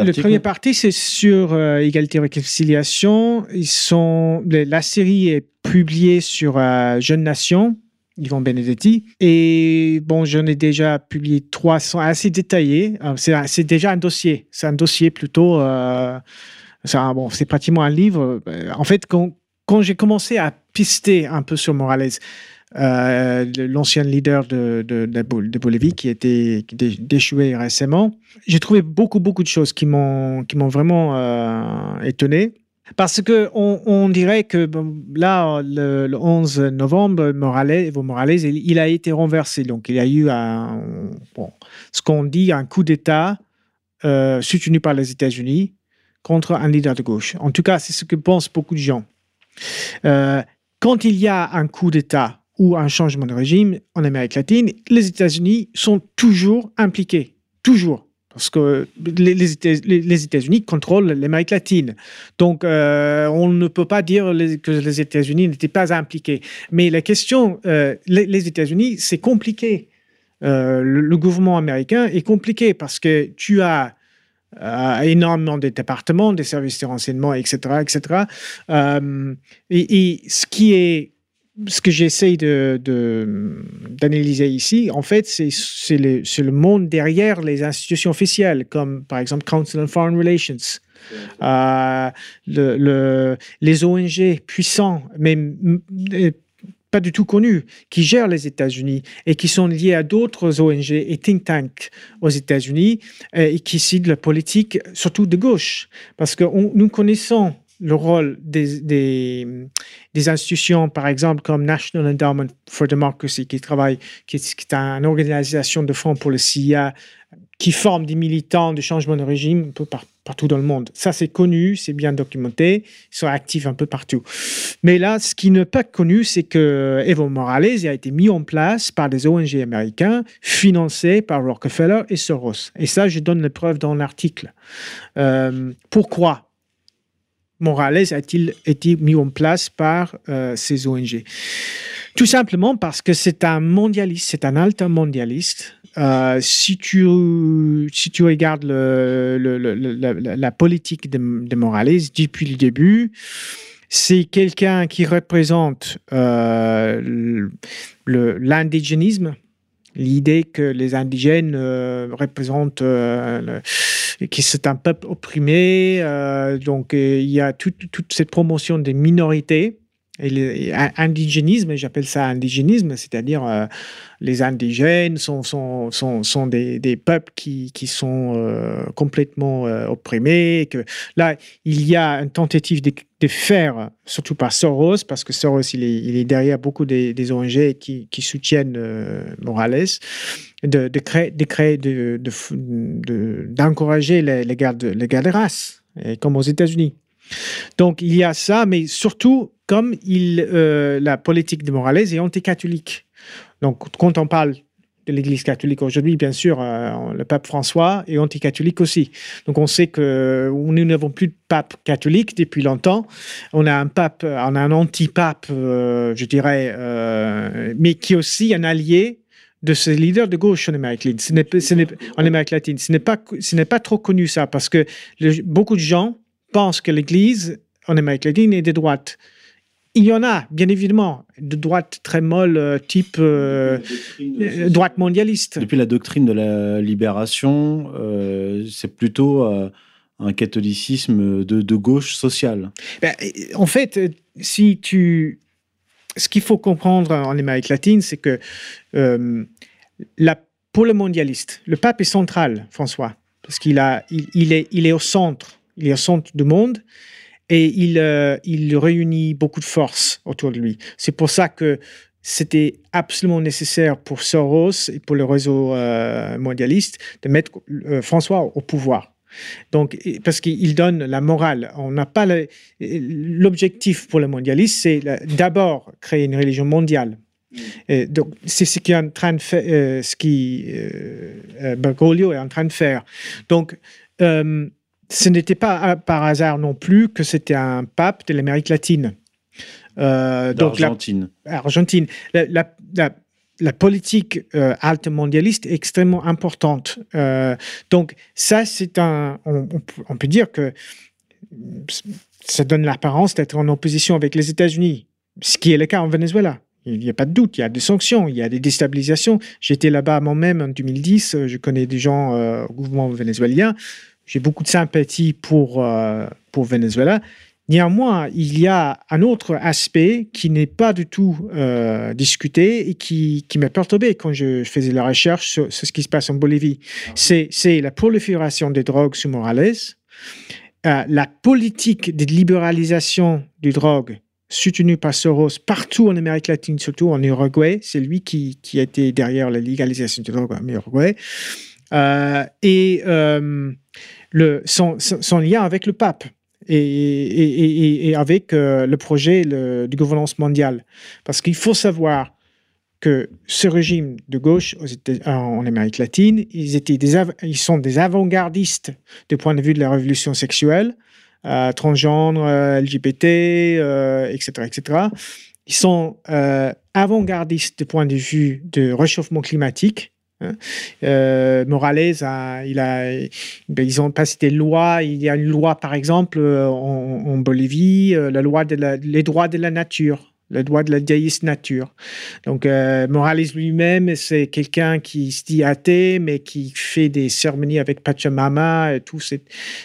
le premier partie, c'est sur euh, égalité et réconciliation. Ils sont, la série est publiée sur euh, Jeune Nation Yvon Benedetti. Et bon, j'en ai déjà publié 300 assez détaillés. Euh, c'est, déjà un dossier. C'est un dossier plutôt. Euh, c'est, pratiquement un livre. Euh, En fait, quand, j'ai commencé à pister un peu sur Morales, euh, l'ancien leader de, de, de Bol- de Bolivie qui était dé- déchoué récemment, j'ai trouvé beaucoup, beaucoup de choses qui m'ont, vraiment étonné. Parce que on, dirait que là, le, le 11 novembre, Morales, Morales, il, il a été renversé. Donc, il y a eu un, bon, ce qu'on dit un coup d'État euh, soutenu par les États-Unis contre un leader de gauche. En tout cas, c'est ce que pensent beaucoup de gens. Euh, quand il y a un coup d'État ou un changement de régime en Amérique latine, les États-Unis sont toujours impliqués. Toujours. Parce que les, les États- les- les États-Unis contrôlent l'Amérique latine. Donc, euh, on ne peut pas dire que les États-Unis n'étaient pas impliqués. Mais la question, euh, les, États-Unis, c'est compliqué. Euh, le, gouvernement américain est compliqué parce que tu as énormément de départements, des services de renseignement, etc., etc. Et, et ce qui est, ce que j'essaye de, de- d'analyser ici, en fait, c'est, le, le monde derrière les institutions officielles, comme par exemple Council on Foreign Relations. Euh, le, le- les ONG puissants, mais pas du tout connus, qui gèrent les États-Unis et qui sont liés à d'autres ONG et think tanks aux États-Unis et qui ciblent la politique, surtout de gauche. Parce que on- nous connaissons le rôle des, institutions, par exemple, comme National Endowment for Democracy, qui travaille, qui est, qui une organisation de fonds pour le CIA, qui forme des militants de changement de régime un peu par- partout dans le monde. Ça, c'est connu, c'est bien documenté, ils sont actifs un peu partout. Mais là, ce qui n'est pas connu, c'est que Evo Morales a été mis en place par des ONG américains, financés par Rockefeller et Soros. Et ça, je donne les preuves dans l'article. Euh, pourquoi? Morales a-t-il été mis en place par euh, ces ONG Tout simplement parce que c'est un mondialiste, c'est un altermondialiste. Euh, si, tu, si tu regardes la, politique de, Morales depuis le début, c'est quelqu'un qui représente euh, l'indigénisme, l'idée que les indigènes euh, représentent euh, le- que c'est un peuple opprimé. euh, donc, euh, il y a toute, toute cette promotion des minorités. Et le j'appelle ça indigénisme, c'est-à-dire euh, les indigènes sont, sont, sont, sont des, peuples qui, qui sont euh, complètement euh, opprimés. Que là, il y a une tentative de, faire, surtout par Soros, parce que Soros, il est, il est derrière beaucoup des, des ONG qui, qui soutiennent Morales, de, créer, de créer de, d'encourager les, les, guerres les comme aux États-Unis. Donc, il y a ça, mais surtout, comme il, euh, la politique de Morales est anticatholique. Donc, quand on parle de l'Église catholique aujourd'hui, bien sûr, euh, le pape François est anticatholique aussi. Donc, on sait que nous n'avons plus de pape catholique depuis longtemps. On a un pape, on a un anti-pape, euh, je dirais, euh, mais qui est aussi un allié de ces leaders de gauche en Amérique latine. Ce n'est pas- ce n'est-. Ce pas, ce trop connu ça, parce que beaucoup de gens pensent que l'Église en Amérique latine est de droite. Il y en a, bien évidemment, de droite très molle, euh, type euh, droite mondialiste. Depuis la doctrine de la libération, euh, c'est plutôt euh, un catholicisme de, de gauche sociale. Ben, en fait, si tu, ce qu'il faut comprendre en Amérique latine, c'est que euh, la, pour le mondialiste, le pape est central, François, parce qu'il a, il, il est, il est au centre, il est au centre du monde et il, euh, il réunit beaucoup de forces autour de lui. C'est pour ça que c'était absolument nécessaire pour Soros et pour le réseau euh, mondialiste de mettre euh, François au pouvoir. Donc, parce qu'il donne la morale. On n'a pas l'objectif pour le mondialiste, c'est d'abord créer une religion mondiale. Et donc, c'est ce qui est en train de faire, euh, ce qui Bergoglio est en train de faire. Donc, ce n'était pas euh, par hasard non plus que c'était un pape de l'Amérique latine. Euh, donc, la-. Argentine. La, la- la- la politique euh, altermondialiste est extrêmement importante. Euh, donc ça, c'est un... On, on peut- dire que ça donne l'apparence d'être en opposition avec les États-Unis, ce qui est le cas en Venezuela. Il n'y a pas de doute, il y a des sanctions, il y a des déstabilisations. J'étais là-bas moi-même en 2010, je connais des gens euh, au gouvernement vénézuélien. J'ai beaucoup de sympathie pour, euh, pour Venezuela. Néanmoins, il y a un autre aspect qui n'est pas du tout euh, discuté et qui, qui m'a perturbé quand je faisais la recherche sur, ce qui se passe en Bolivie. C'est la prolifération des drogues sous Morales, euh, la politique de libéralisation des drogues soutenue par Soros partout en Amérique latine, surtout en Uruguay. C'est lui qui, qui, été derrière la légalisation des drogues en Uruguay. Euh, et euh, son, lien avec le pape et, avec euh, le projet de gouvernance mondiale. Parce qu'il faut savoir que ce régime de gauche en Amérique latine, ils, sont des avant-gardistes du point de vue de la révolution sexuelle, euh, LGBT, etc., etc. Ils sont avant-gardistes du point de vue de réchauffement climatique. Hein. Euh, Morales, il a, ben, ils ont passé des lois. Il y a une loi, par exemple, en, en Bolivie, la loi de la, les droits de la nature le droit de la déiste nature. Donc, euh, Morales lui-même, c'est quelqu'un qui se dit athée, mais qui fait des cérémonies avec Pachamama. Et tout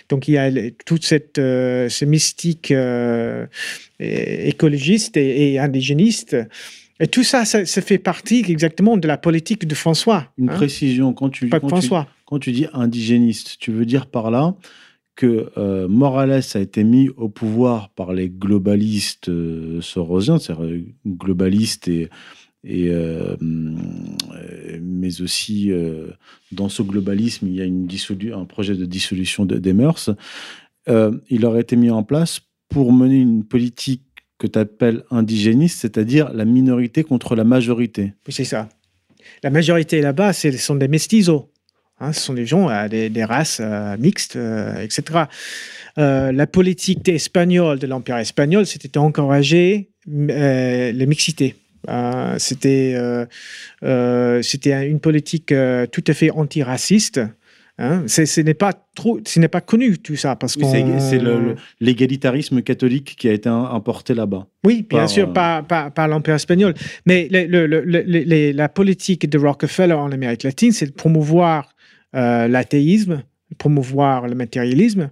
donc, il y a toute cette euh, ce mystique euh, écologiste et, et, indigéniste. Et tout ça, ça, ça, fait partie exactement de la politique de François. Une hein? précision, quand tu, quand. Tu, quand tu dis indigéniste, tu veux dire par là que euh, Morales a été mis au pouvoir par les globalistes euh, sorosiens, c'est-à-dire globalistes et, et euh, mais aussi dans ce globalisme il y a une un projet de dissolution de, des mœurs. Il aurait été mis en place pour mener une politique que tu appelles indigéniste, c'est-à-dire la minorité contre la majorité. Oui, c'est ça. La majorité là-bas, ce sont des mestizos. Hein, ce sont des gens, euh, des, races euh, mixtes, euh, etc. la politique espagnole de l'Empire espagnol, c'était d'encourager les mixités. c'était c'était une politique tout à fait antiraciste. Hein, ce n'est pas trop, ce n'est pas connu tout ça parce oui, que c'est l'égalitarisme catholique qui a été importé là-bas. Oui, bien par, sûr, euh... par, par, par l'empire espagnol. Mais le, le, le, la politique de Rockefeller en Amérique latine, c'est de promouvoir euh, l'athéisme, promouvoir le matérialisme.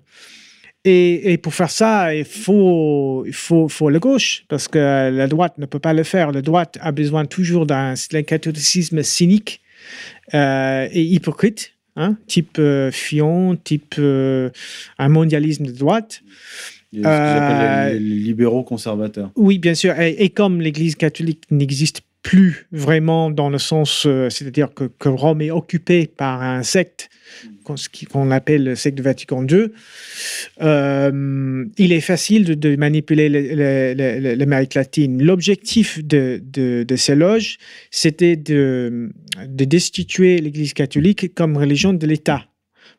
Et, et, pour faire ça, il faut, il faut, faut la gauche, parce que la droite ne peut pas le faire. La droite a besoin toujours d'un catholicisme cynique euh, et hypocrite, hein, type euh, Fillon, type euh, un mondialisme de droite. Ce les, les libéraux conservateurs. Oui, bien sûr. Et, et comme l'Église catholique n'existe plus vraiment dans le sens, euh, c'est-à-dire que, Rome est occupée par un secte qu'on appelle le secte Vatican II, euh, il est facile de, manipuler l'Amérique latine. L'objectif de, ces loges, c'était de destituer l'Église catholique comme religion de l'État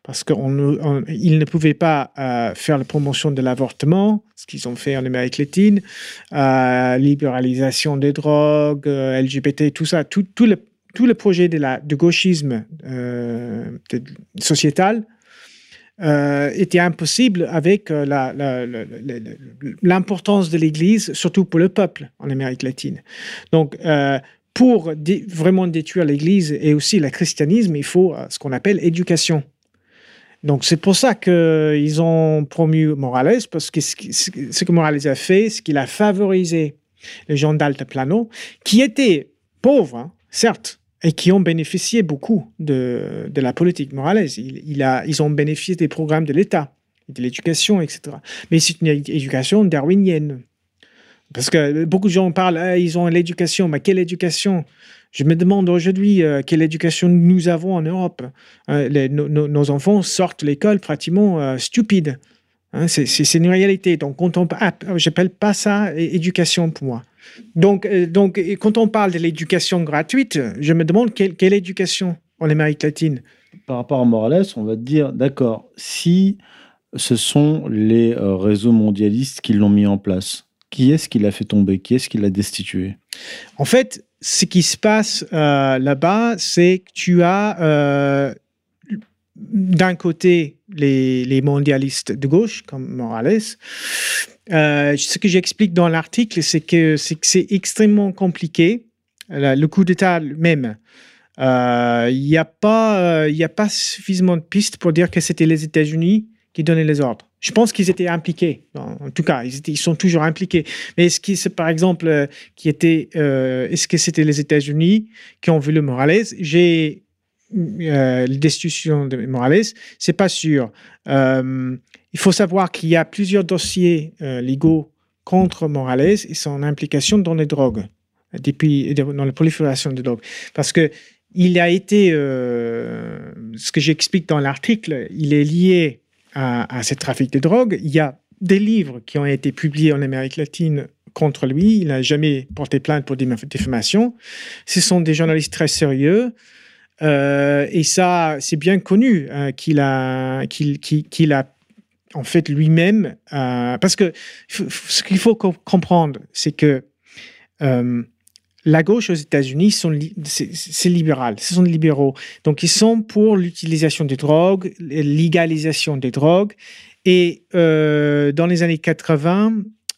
parce qu'ils ne pouvaient pas euh, faire la promotion de l'avortement, ce qu'ils ont fait en Amérique latine, euh, libéralisation des drogues, euh, LGBT, tout ça, tout, le, tout le projet de, la, de gauchisme sociétal était impossible avec l'importance de l'Église, surtout pour le peuple en Amérique latine. Donc, pour vraiment détruire l'Église et aussi le christianisme, il faut ce qu'on appelle éducation. Donc c'est pour ça qu'ils ont promu Morales, parce que ce que Morales a fait, c'est qu'il a favorisé les gens d'Alteplano, qui étaient pauvres, hein, certes, et qui ont bénéficié beaucoup de, la politique Morales. Ils ont bénéficié des programmes de l'État, de l'éducation, etc. Mais c'est une éducation darwinienne. Parce que beaucoup de gens parlent, ah, ils ont l'éducation, mais quelle éducation? Je me demande aujourd'hui euh, quelle éducation nous avons en Europe. Euh, les, no, no, nos enfants sortent de l'école pratiquement euh, stupides. Hein, c'est une réalité. Donc, quand on, ah, j'appelle pas ça éducation pour moi. Donc, donc quand on parle de l'éducation gratuite, je me demande quelle, quelle éducation en Amérique latine. Par rapport à Morales, on va te dire, d'accord, si ce sont les réseaux mondialistes qui l'ont mis en place, qui est-ce qui l'a fait tomber? Qui est-ce qui l'a destitué? En fait, ce qui se passe euh, là-bas, c'est que tu as euh, d'un côté les, mondialistes de gauche, comme Morales, Euh, ce que j'explique dans l'article, c'est que c'est extrêmement compliqué. Le coup d'État même, il n'y a pas suffisamment de pistes pour dire que c'était les États-Unis qui donnaient les ordres. Je pense qu'ils étaient impliqués. En tout cas, ils, sont toujours impliqués. Mais est-ce que c'est par exemple euh, qui était, euh, est-ce que c'était les États-Unis qui ont vu le Morales? J'ai euh, la destitution de Morales, c'est pas sûr. Euh, il faut savoir qu'il y a plusieurs dossiers légaux contre Morales et son implication dans les drogues, depuis, dans la prolifération de drogues. Parce que il a été, ce que j'explique dans l'article, il est lié à, à ce trafic de drogue. Il y a des livres qui ont été publiés en Amérique latine contre lui. Il n'a jamais porté plainte pour diffamation. Ce sont des journalistes très sérieux. Euh, et ça, c'est bien connu euh, qu'il a, qu'il, qu'il- a en fait lui-même, euh, parce que ce qu'il faut co- comprendre, c'est que la gauche aux États-Unis, c'est, libéral, ce sont des libéraux. Donc ils sont pour l'utilisation des drogues, légalisation des drogues. Et euh, dans les années 80,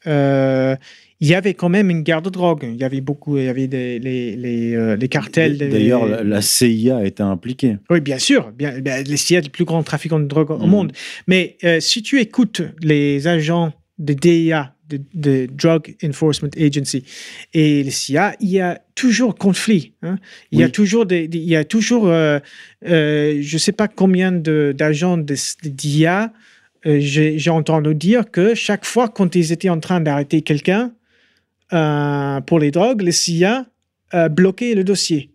euh, il y avait quand même une guerre de drogue. Il y avait beaucoup, il y avait des, les, les, euh, les cartels. des- D'ailleurs, la, la CIA été impliquée. oui, bien sûr. Bien, ben, les CIA, les plus grands trafiquants de drogue au Mhm. monde. Mais si tu écoutes les agents de DEA, de, de Drug Enforcement Agency, et les CIA, il y a toujours conflit. hein. Il y a toujours des, des- il y a toujours, euh, euh, je sais pas combien de- d'agents DIA. euh, J'ai entendu dire que chaque fois quand ils étaient en train d'arrêter quelqu'un euh, pour les drogues, les CIA bloquaient le dossier.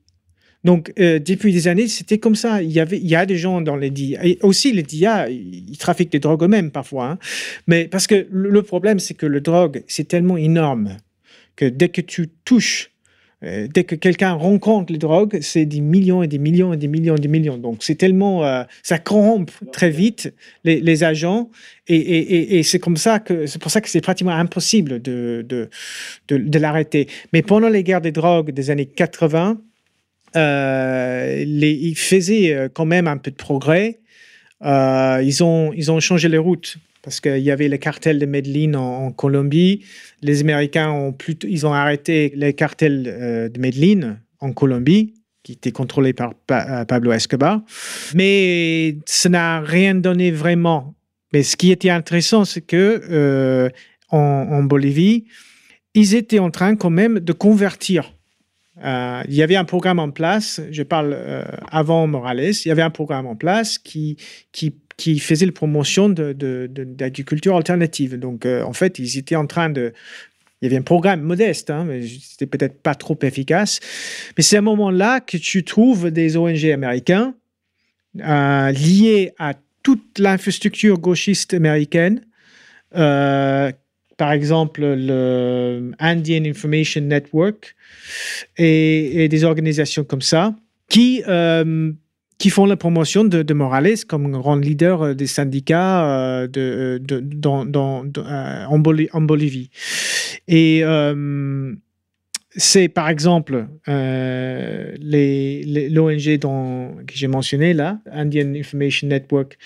Donc, euh, depuis des années, c'était comme ça. Il y, avait, il y a des gens dans les DIA. Et aussi, les DIA, ils trafiquent des drogues eux-mêmes parfois. hein. Mais parce que le problème, c'est que le drogue, c'est tellement énorme que dès que tu touches, euh, dès que quelqu'un rencontre les drogues, c'est des millions et des millions et des millions et des millions. Donc, c'est tellement. euh, ça corrompt très vite les, agents. Et, c'est comme ça que. C'est pour ça que c'est pratiquement impossible de, de l'arrêter. Mais pendant les guerres des drogues des années 80, euh, ils faisaient euh, quand même un peu de progrès. Euh, ils, ont, changé les routes parce qu'il y avait les cartels de Medellín en, Colombie. Les Américains ont plutôt, ils ont arrêté les cartels de Medellín en Colombie qui étaient contrôlés par Pa- Pablo Escobar. Mais ça n'a rien donné vraiment. Mais ce qui était intéressant, c'est que en Bolivie, ils étaient en train quand même de convertir euh, il y avait un programme en place, je parle euh, avant Morales, il y avait un programme en place qui, faisait la promotion d'agriculture alternative. Donc, euh, en fait, ils étaient en train de... Il y avait un programme modeste, hein, mais c'était peut-être pas trop efficace. Mais c'est à un moment-là que tu trouves des ONG américains liés à toute l'infrastructure gauchiste américaine, par exemple le Indian Information Network, et, des organisations comme ça qui, euh, qui font la promotion de, Morales comme grand leader euh, des syndicats euh, de, dans, en, Boli- en Bolivie. Et c'est par exemple euh, l'ONG que j'ai mentionné là, Indian Information Network,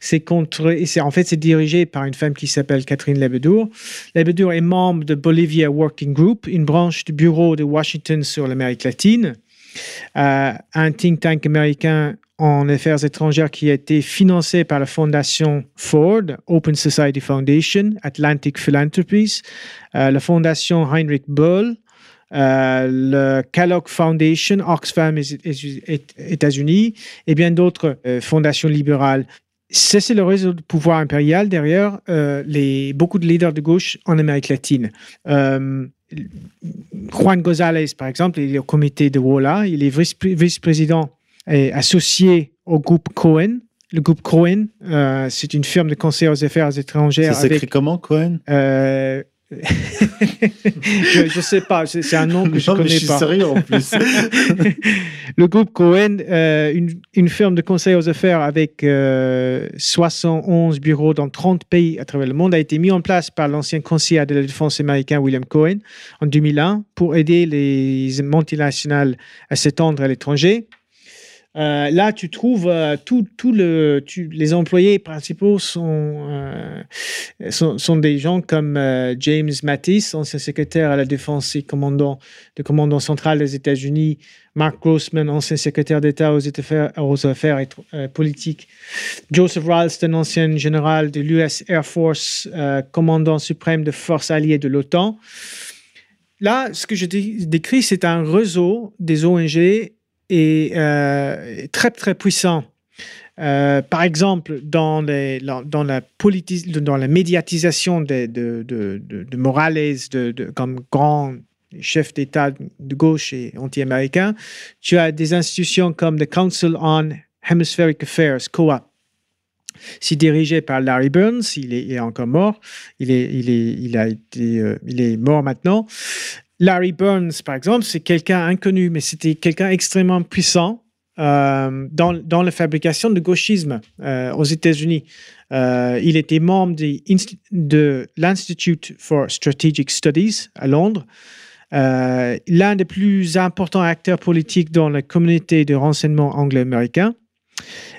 c'est contre, en fait c'est dirigé par une femme qui s'appelle Catherine Lebedour. Lebedour est membre de Bolivia Working Group, une branche du bureau de Washington sur l'Amérique latine, euh, un think tank américain en affaires étrangères qui a été financé par la fondation Ford, Open Society Foundation, Atlantic Philanthropies, euh, la fondation Heinrich Böll, euh, le Kellogg Foundation, Oxfam États-Unis et bien d'autres euh, fondations libérales. C'est le réseau de pouvoir impérial derrière euh, les, beaucoup de leaders de gauche en Amérique latine. Juan González, par exemple, il est au comité de WOLA, il est vice- vice-président et associé au groupe Cohen. Le groupe Cohen, euh, c'est une firme de conseil aux affaires étrangères. Ça s'écrit comment, Cohen? Euh, je ne sais pas, c'est un nom que je Non, mais connais je suis pas. sérieux en plus. le groupe Cohen, euh, une, une firme de conseil aux affaires avec euh, 71 bureaux dans 30 pays à travers le monde, a été mis en place par l'ancien conseiller de la défense américain William Cohen en 2001 pour aider les multinationales à s'étendre à l'étranger. Euh, là, tu trouves euh, les employés principaux sont, euh, des gens comme euh, James Mattis, ancien secrétaire à la défense et commandant, le commandant central des États-Unis, Mark Grossman, ancien secrétaire d'État aux, affaires et- politiques, Joseph Ralston, ancien général de l'US Air Force, commandant suprême de forces alliées de l'OTAN. Là, ce que je dé- décris, c'est un réseau des ONG et euh, très très puissant. Euh, par exemple, dans, les, dans, la, dans la médiatisation de, de, de, Morales comme grand chef d'État de gauche et anti-américain, tu as des institutions comme the Council on Hemispheric Affairs, COA. C'est dirigé par Larry Burns, il est, est encore mort, est, est, il a été, euh, il est mort maintenant. Larry Burns, par exemple, c'est quelqu'un inconnu, mais c'était quelqu'un extrêmement puissant euh, dans, dans la fabrication de gauchisme euh, aux États-Unis. Euh, il était membre inst- de l'Institute for Strategic Studies à Londres. L'un des plus importants acteurs politiques dans la communauté de renseignement anglo-américain.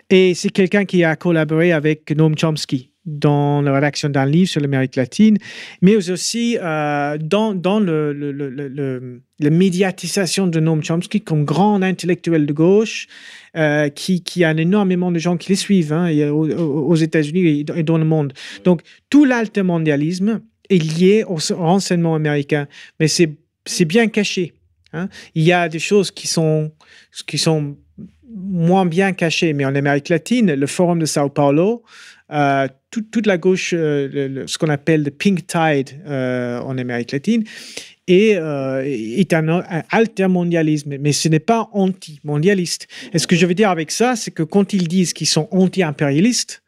Et c'est quelqu'un qui a collaboré avec Noam Chomsky dans la rédaction d'un livre sur l'Amérique latine, mais aussi euh, dans, dans le, le- le- la médiatisation de Noam Chomsky comme grand intellectuel de gauche, euh, qui, qui a énormément de gens qui les suivent hein, aux, États-Unis et dans- le monde. Donc, tout l'altermondialisme est lié au renseignement américain, mais c'est bien caché. hein. Il y a des choses qui sont, qui sont moins bien cachées, mais en Amérique latine, le Forum de Sao Paulo, euh, tout- toute la gauche, euh, ce qu'on appelle le pink tide euh, en Amérique latine, est un, un altermondialisme, mais ce n'est pas anti-mondialiste. Et ce que je veux dire avec ça, c'est que quand ils disent qu'ils sont anti-impérialistes,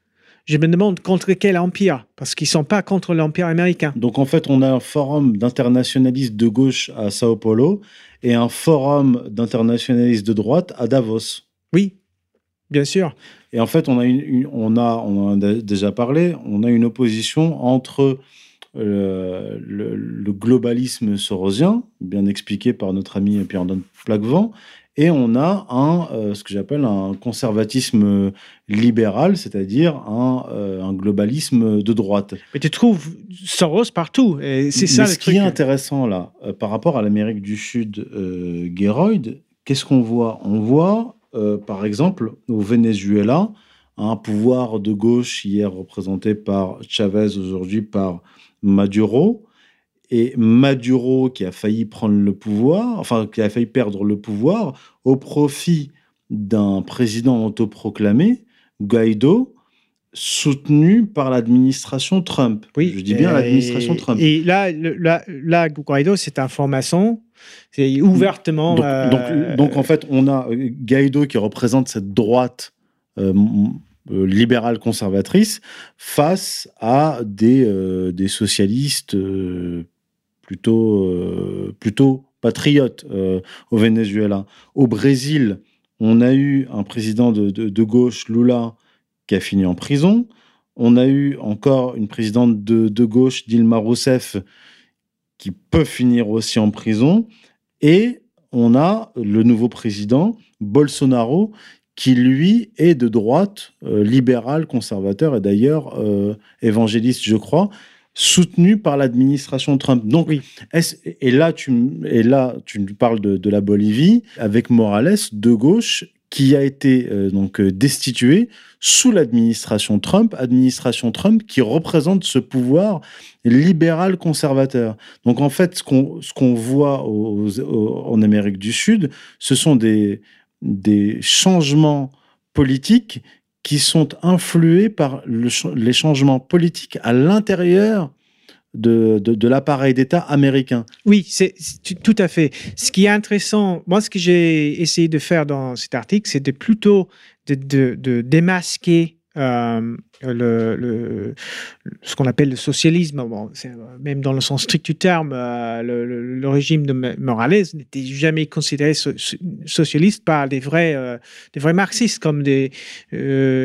je me demande contre quel empire, parce qu'ils ne sont pas contre l'empire américain. Donc en fait, on a un forum d'internationalistes de gauche à Sao Paulo et un forum d'internationalistes de droite à Davos. Oui, bien sûr. Et en fait, on a, une, une- on a, on en a déjà parlé, on a une opposition entre euh, le, le globalisme sorosien, bien expliqué par notre ami Pierre-Antoine Plaquevent, et on a un, euh, ce que j'appelle un conservatisme libéral, c'est-à-dire un, euh, un globalisme de droite. Mais tu trouves Soros partout, et c'est ça Mais le ce truc. qui est intéressant là, par rapport à l'Amérique du Sud, Geroyd, qu'est-ce qu'on voit? On voit, euh, par exemple, au Venezuela, un pouvoir de gauche hier représenté par Chavez, aujourd'hui par Maduro, et Maduro qui a failli prendre le pouvoir, enfin qui a failli perdre le pouvoir au profit d'un président autoproclamé, Guaido, soutenu par l'administration Trump. Oui, Je dis bien l'administration Trump. Et là, le- là, là, Guaido, c'est un franc-maçon. C'est ouvertement. Donc, euh, donc, donc, en fait, on a euh, Guaido qui représente cette droite euh, libérale conservatrice face à des, euh, des socialistes plutôt, plutôt patriotes au Venezuela. Au Brésil, on a eu un président de, de- de gauche, Lula, qui a fini en prison. On a eu encore une présidente de, de gauche, Dilma Rousseff, qui peut finir aussi en prison. Et on a le nouveau président, Bolsonaro, qui lui est de droite, euh, libéral, conservateur et d'ailleurs euh, évangéliste, je crois, soutenu par l'administration Trump. Donc, Oui. et là, tu, et là, tu parles de, de la Bolivie avec Morales de gauche qui a été euh, donc euh, destitué sous l'administration Trump, administration Trump qui représente ce pouvoir libéral conservateur. Donc en fait, ce qu'on voit en Amérique du Sud, ce sont des, des changements politiques qui sont influés par les changements politiques à l'intérieur de, de, l'appareil d'État américain. Oui, c'est tout- à fait. Ce qui est intéressant, moi, ce que j'ai essayé de faire dans cet article, c'est de plutôt de, démasquer euh, le, ce qu'on appelle le socialisme. Même dans le sens strict du terme, euh, le, régime de Morales n'était jamais considéré so- so- socialiste par des vrais, euh, des vrais marxistes, comme, des,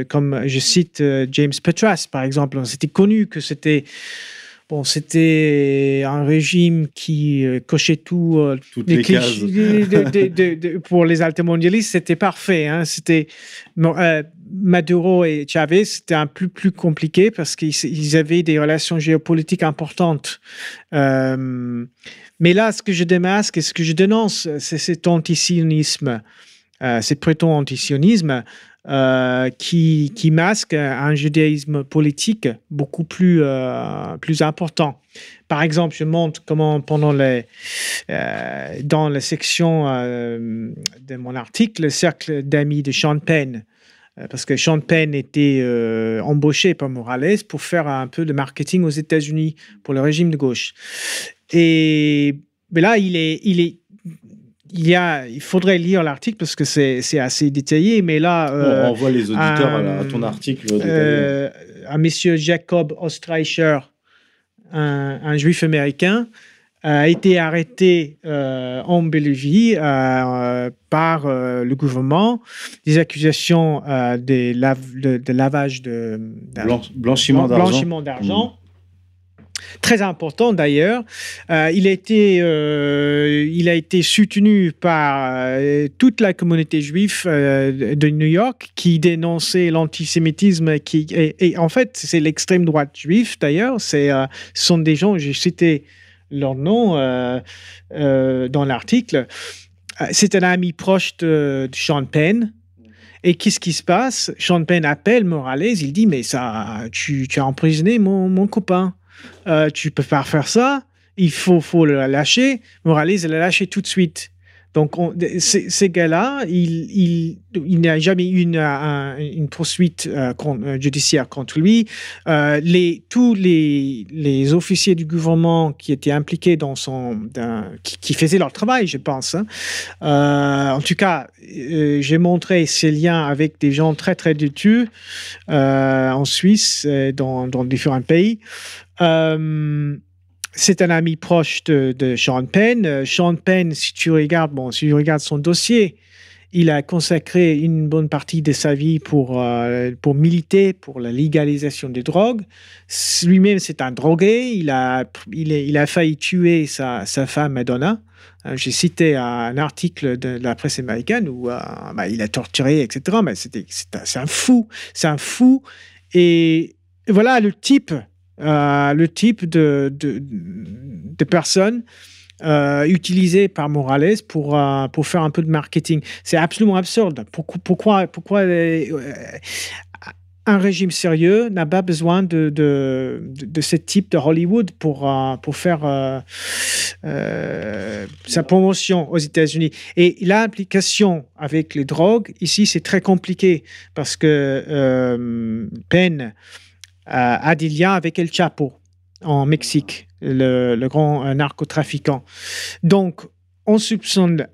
comme je cite James Petras, par exemple. C'était connu que c'était Bon, c'était un régime qui euh, cochait tout. euh, Toutes les cases. clichés de- de- de- de- pour les altermondialistes, c'était parfait. hein. C'était euh, Maduro et Chavez, c'était un peu plus compliqué parce qu'ils ils avaient des relations géopolitiques importantes. Euh, mais là, ce que je démasque et ce que je dénonce, c'est cet antisionisme, c'est plutôt antisionisme euh, qui, qui masque un judaïsme politique beaucoup plus, euh, plus important. Par exemple, je montre comment pendant les, euh, dans la section de mon article, le cercle d'amis de Sean Penn, parce que Sean Penn était embauché par Morales pour faire un peu de marketing aux États-Unis pour le régime de gauche. Et mais là, il est, il est, il y a, il faudrait lire l'article parce que c'est, c'est assez détaillé. Mais là, euh, On renvoie les auditeurs à, ton euh, article. euh, à monsieur Jacob Ostreicher, un, un juif américain, a été arrêté euh, en euh, par euh, le gouvernement. Des accusations euh, de, lav- de- de lavage de, Blanc- blanchiment d'argent. Très important d'ailleurs. Euh, il, a été, euh, il a été soutenu par euh, toute la communauté juive de New York qui dénonçait l'antisémitisme. Et, en fait, c'est l'extrême droite juive d'ailleurs. C'est, ce sont des gens, j'ai cité leur nom dans l'article. C'est un ami proche de, de Sean Penn. Et qu'est-ce qui se passe? Sean Penn appelle Morales, il dit, mais ça, tu, tu as emprisonné mon, mon copain. Euh, tu peux pas faire ça. Il faut, faut le lâcher. Morales l'a lâché tout de suite. Donc, on- ces, gars-là, il, n'y a jamais eu une, un- une poursuite euh, euh, judiciaire contre lui. Euh, tous les, officiers du gouvernement qui étaient impliqués dans son. qui, faisaient leur travail, je pense. hein. En tout cas, j'ai montré ces liens avec des gens très, très détus en Suisse, dans, dans différents pays. C'est un ami proche de, Sean Penn. Euh, Sean Penn, si tu regardes, bon, si tu regardes son dossier, il a consacré une bonne partie de sa vie pour, euh, pour militer pour la légalisation des drogues. Lui-même, c'est un drogué. Il a, il, failli tuer sa, sa femme Madonna. Euh, J'ai cité un article de, la presse américaine où bah, il a torturé, etc. Mais c'est un fou. C'est un fou. Et voilà le type, euh, le type de, de, personnes euh, utilisées par Morales pour, euh, pour faire un peu de marketing. C'est absolument absurde. Pourquoi, pourquoi, pourquoi un régime sérieux n'a pas besoin de, de, de, ce type de Hollywood pour, pour faire sa promotion aux États-Unis? Et l'implication avec les drogues, ici, c'est très compliqué parce que euh, a des liens avec El Chapo en Mexique, le, grand euh, narcotrafiquant. Donc, on soupçonne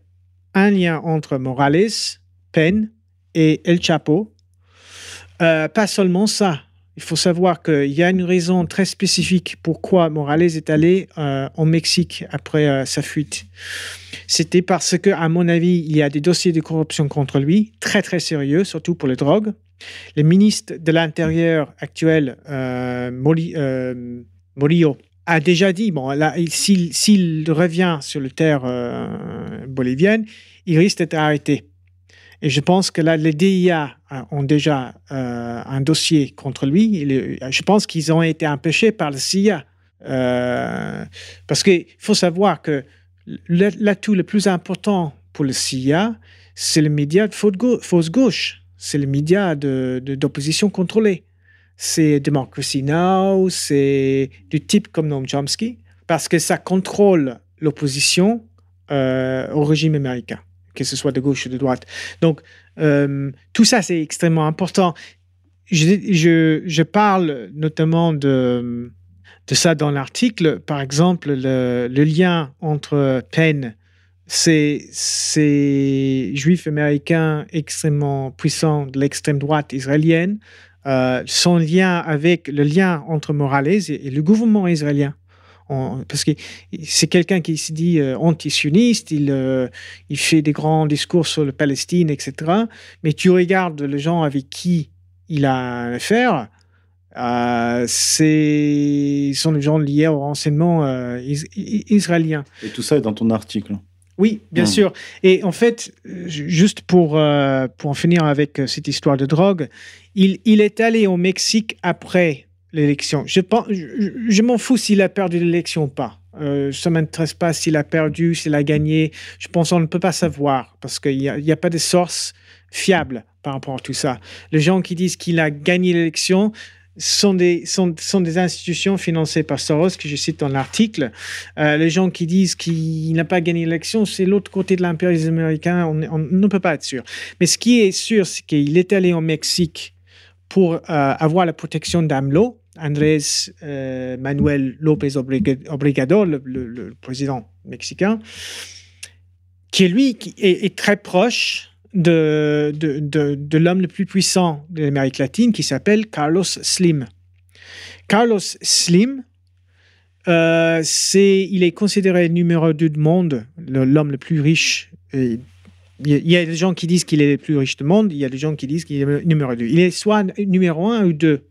un lien entre Morales, Penn et El Chapo. Euh, pas seulement ça. Il faut savoir qu'il y a une raison très spécifique pourquoi Morales est allé euh, en Mexique après euh, sa fuite. C'était parce que, à mon avis, il y a des dossiers de corruption contre lui, très très sérieux, surtout pour les drogues. Le ministre de l'Intérieur actuel, euh, euh, Morillo, a déjà dit, bon, s'il revient sur le terre euh, bolivienne, il risque d'être arrêté. Et je pense que là, les DIA ont déjà euh, un dossier contre lui. Je pense qu'ils ont été empêchés par le CIA. Euh, parce qu'il faut savoir que l'atout le plus important pour le CIA, c'est le média de fausse gauche. C'est le média de- de- d'opposition contrôlée. C'est Democracy Now, c'est du type comme Noam Chomsky, parce que ça contrôle l'opposition euh, au régime américain, que ce soit de gauche ou de droite. Donc, euh, tout ça, c'est extrêmement important. Je, parle notamment de, ça dans l'article. Par exemple, le, le lien entre Penn, ces, ces juifs américains extrêmement puissants de l'extrême droite israélienne, euh, son lien avec le lien entre Morales et, le gouvernement israélien. Parce que c'est quelqu'un qui se dit euh, anti-sioniste, il, euh, fait des grands discours sur la Palestine, etc. Mais tu regardes les gens avec qui il a affaire, Euh, c'est sont des gens liés au renseignement euh, israélien. Et tout ça est dans ton article. Oui, bien Hmm. sûr. Et en fait, ju- juste pour, euh, pour en finir avec euh, cette histoire de drogue, il, il est allé au Mexique après l'élection. Je, pense- je, m'en fous s'il a perdu l'élection ou pas. Euh, ça ne m'intéresse pas s'il a perdu, s'il a gagné. Je pense qu'on ne peut pas savoir parce qu'il n'y a, a pas de source fiable par rapport à tout ça. Les gens qui disent qu'il a gagné l'élection sont des, sont, sont des institutions financées par Soros, que je cite dans l'article. Euh, les gens qui disent qu'il n'a pas gagné l'élection, c'est l'autre côté de l'impérialisme américain. On, on ne peut pas être sûr. Mais ce qui est sûr, c'est qu'il est allé au Mexique pour euh, avoir la protection d'AMLO, Andrés euh, Manuel López Obrador, le, président mexicain, qui est lui qui est très proche de, de, de- l'homme le plus puissant de l'Amérique latine, qui s'appelle Carlos Slim. Carlos Slim, euh, c'est, il est considéré numéro 2 du monde, l'homme le plus riche. Il y, a, des gens qui disent qu'il est le plus riche du monde, il y a des gens qui disent qu'il est numéro 2. Il est soit numéro 1 ou 2.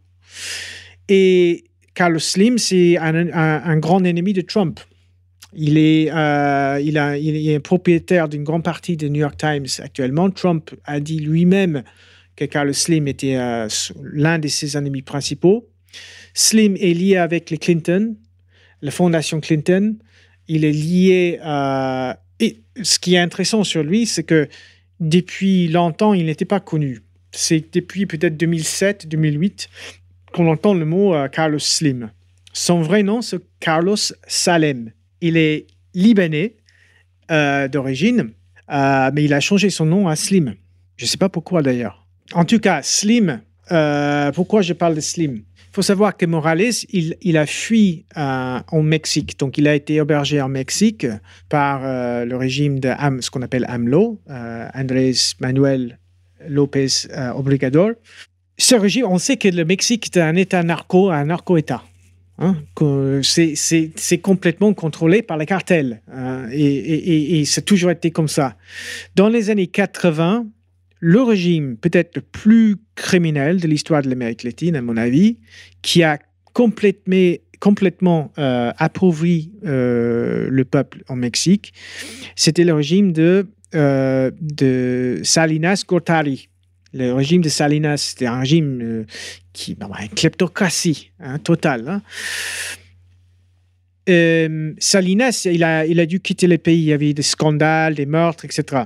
Et Carlos Slim, c'est un grand ennemi de Trump. Il est, euh, il, a, il est propriétaire d'une grande partie de New York Times actuellement. Trump a dit lui-même que Carlos Slim était euh, l'un de ses ennemis principaux. Slim est lié avec les Clinton, la fondation Clinton. Il est lié à... Et ce qui est intéressant sur lui, c'est que depuis longtemps, il n'était pas connu. C'est depuis peut-être 2007, 2008 qu'on entend le mot euh, Carlos Slim. Son vrai nom, c'est Carlos Salem. Il est libanais euh, d'origine, euh, mais il a changé son nom à Slim. Je ne sais pas pourquoi d'ailleurs. En tout cas, Slim, euh, pourquoi je parle de Slim? Il faut savoir que Morales, il, a fui au Mexique. Donc, il a été hébergé en Mexique par le régime de ce qu'on appelle AMLO, Andrés Manuel López Obrador. Ce régime, on sait que le Mexique est un État narco, un narco-État. Hein, c'est- complètement contrôlé par les cartels. hein, et ça a toujours été comme ça. Dans les années 80, le régime peut-être le plus criminel de l'histoire de l'Amérique latine, à mon avis, qui a complètement, complètement euh, appauvri euh, le peuple en Mexique, c'était le régime de, euh, de Salinas Gortari. Le régime de Salinas, c'était un régime euh, qui, bah, une kleptocratie hein, totale. hein. Euh, Salinas, il a, il a dû quitter le pays. Il y avait des scandales, des meurtres, etc.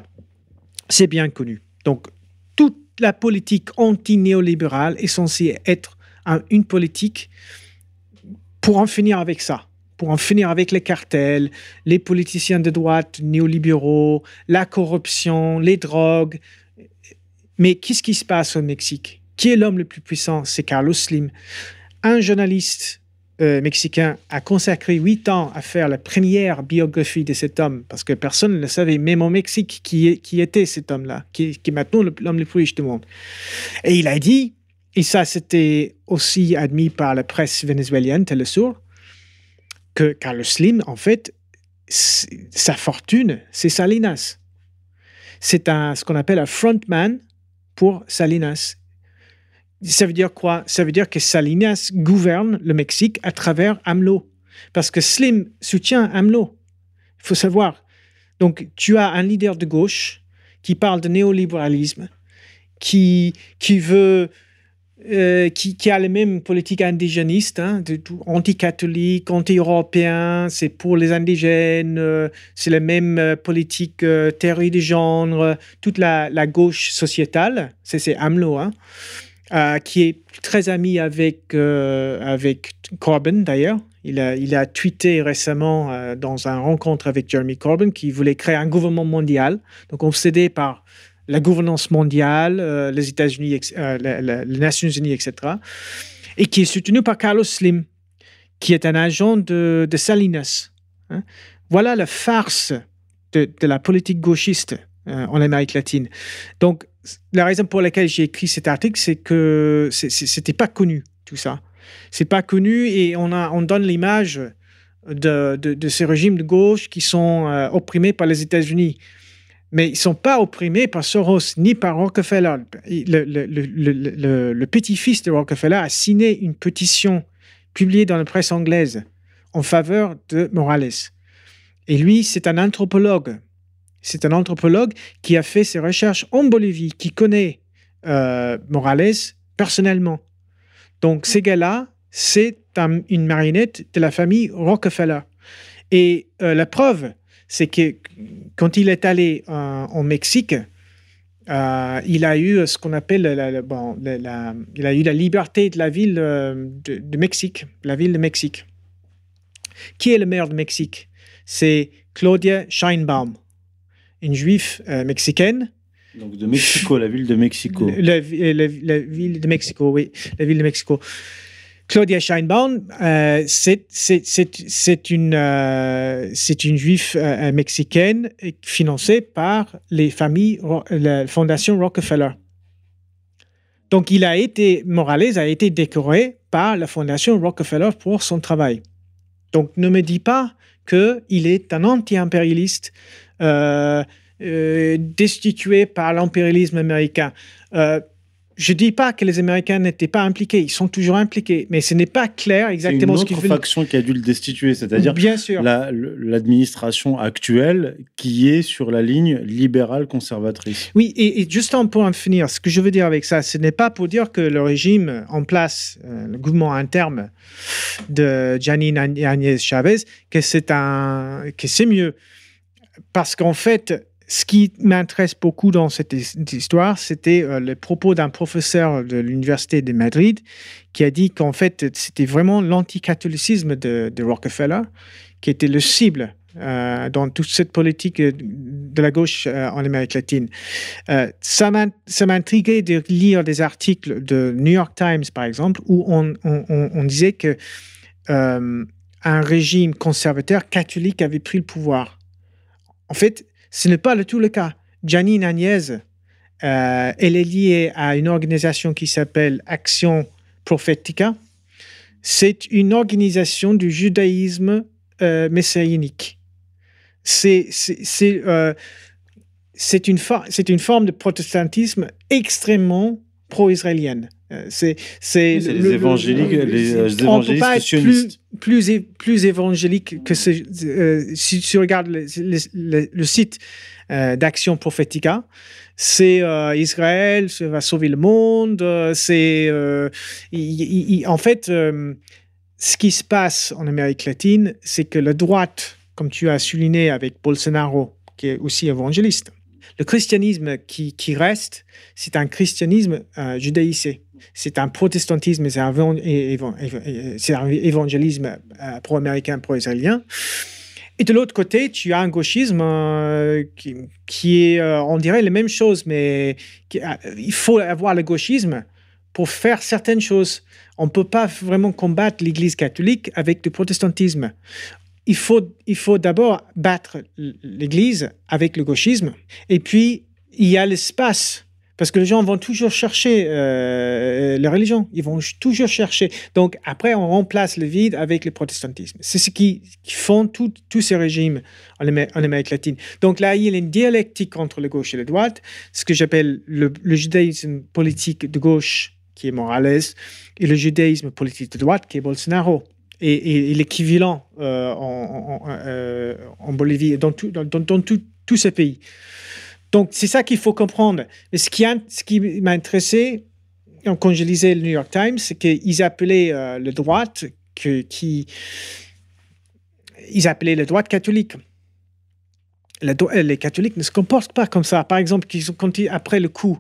C'est bien connu. Donc, toute la politique anti-néolibérale est censée être un- une politique pour en finir avec ça, pour en finir avec les cartels, les politiciens de droite néolibéraux, la corruption, les drogues. Mais qu'est-ce qui se passe au Mexique? Qui est l'homme le plus puissant? C'est Carlos Slim. Un journaliste euh, mexicain a consacré huit ans à faire la première biographie de cet homme, parce que personne ne le savait, même au Mexique, qui, était cet homme-là, qui, est maintenant l'homme le plus riche du monde. Et il a dit, et ça c'était aussi admis par la presse vénézuélienne, Telesur, que Carlos Slim, en fait, sa fortune, c'est Salinas. C'est un, ce qu'on appelle un frontman pour Salinas. Ça veut dire quoi? Ça veut dire que Salinas gouverne le Mexique à travers AMLO. Parce que Slim soutient AMLO. Il faut savoir. Donc, tu as un leader de gauche qui parle de néolibéralisme, qui, qui veut. Euh, qui, a les mêmes politiques indigénistes, hein, anti-catholiques, anti-européens, c'est pour les indigènes, euh, c'est la même euh, politique euh, théorie du genre, toute la, gauche sociétale, c'est AMLO, hein, qui est très ami avec, Corbyn d'ailleurs. Il a, il a tweeté récemment dans une rencontre avec Jeremy Corbyn qu'il voulait créer un gouvernement mondial, donc obsédé par la gouvernance mondiale, euh, les États-Unis, euh, les Nations Unies, etc., et qui est soutenu par Carlos Slim, qui est un agent de, Salinas. hein. Voilà la farce de, la politique gauchiste euh, en Amérique latine. Donc, la raison pour laquelle j'ai écrit cet article, c'est que c'était pas connu tout ça. C'est pas connu et on, a, on donne l'image de, de, ces régimes de gauche qui sont opprimés par les États-Unis. Mais ils ne sont pas opprimés par Soros ni par Rockefeller. Le, petit-fils de Rockefeller a signé une pétition publiée dans la presse anglaise en faveur de Morales. Et lui, c'est un anthropologue. C'est un anthropologue qui a fait ses recherches en Bolivie, qui connaît euh, Morales personnellement. Donc, ces gars-là, c'est un- une marionnette de la famille Rockefeller. Et euh, la preuve, c'est que quand il est allé euh, en Mexique, euh, il a eu ce qu'on appelle la, la- bon, la- la- il a eu la liberté de la ville euh, de, de Mexique, la ville de Mexique. Qui est le maire de Mexique? C'est Claudia Scheinbaum, une juive euh, mexicaine Donc de Mexico, la ville de Mexico. la ville de Mexico, oui, la ville de Mexico. Claudia Scheinbaum, euh, euh, c'est une juive euh, mexicaine financée par les familles, la fondation Rockefeller. Donc, il a été, Morales a été décoré par la fondation Rockefeller pour son travail. Donc, ne me dis pas qu'il est un anti-impérialiste destitué par l'impérialisme américain. Je ne dis pas que les Américains n'étaient pas impliqués, ils sont toujours impliqués, mais ce n'est pas clair une exactement ce autre qu'ils veulent. faction qui a dû le destituer, c'est-à-dire Bien sûr. la- le- l'administration actuelle qui est sur la ligne libérale conservatrice. Oui, et, et juste en- pour en finir, ce que je veux dire avec ça, ce n'est pas pour dire que le régime en place, euh, le gouvernement interne de Janine Agnès Chavez, que c'est un, que c'est mieux, parce qu'en fait, ce qui m'intéresse beaucoup dans cette his- cette histoire, c'était euh, le propos d'un professeur de l'université de Madrid qui a dit qu'en fait, c'était vraiment l'anticatholicisme de, de Rockefeller qui était le cible euh, dans toute cette politique de la gauche euh, en Amérique latine. Euh, ça m'in- ça m'intriguait de lire des articles de New York Times, par exemple, où on, on- disait que un régime conservateur catholique avait pris le pouvoir. En fait, ce n'est pas le tout le cas. Janine Agnès, euh, elle est liée à une organisation qui s'appelle Action Prophetica. C'est une organisation du judaïsme euh, messianique. Euh, c'est une forme de protestantisme extrêmement pro-israélienne. C'est Oui, le- les le- évangéliques- le- les, c'est- on peut évangélistes pas être sionistes. Plus, plus, évangélique que ce, euh, si tu regardes le, site euh, d'Action Prophética, c'est euh, Israël ça va sauver le monde. euh, c'est en fait ce qui se passe en Amérique latine, c'est que la droite, comme tu as souligné avec Bolsonaro, qui est aussi évangéliste, le christianisme qui, reste, c'est un christianisme euh, judaïsé. C'est un protestantisme, c'est un, un évangélisme euh, pro-américain, pro-israélien. Et de l'autre côté, tu as un gauchisme euh, qui, est, euh, on dirait, la même chose, mais euh, il faut avoir le gauchisme pour faire certaines choses. On ne peut pas vraiment combattre l'Église catholique avec le protestantisme. Il faut, il faut d'abord battre l'Église avec le gauchisme. Et puis, il y a l'espace. Parce que les gens vont toujours chercher euh, la religion. Ils vont toujours chercher. Donc, après, on remplace le vide avec le protestantisme. C'est ce qui, qui font tous ces régimes en Amérique latine. Donc là, il y a une dialectique entre la gauche et la droite, ce que j'appelle le, le judaïsme politique de gauche, qui est Morales, et le judaïsme politique de droite, qui est Bolsonaro. Et, l'équivalent euh, euh, en Bolivie dans, tout- dans- tout- tous ces pays. Donc, c'est ça qu'il faut comprendre. Mais ce qui, ce m'a intéressé quand je lisais le New York Times, c'est qu'ils appelaient euh, le droite, que, appelaient le droite catholique. Euh, les catholiques ne se comportent pas comme ça. Par exemple, après le coup,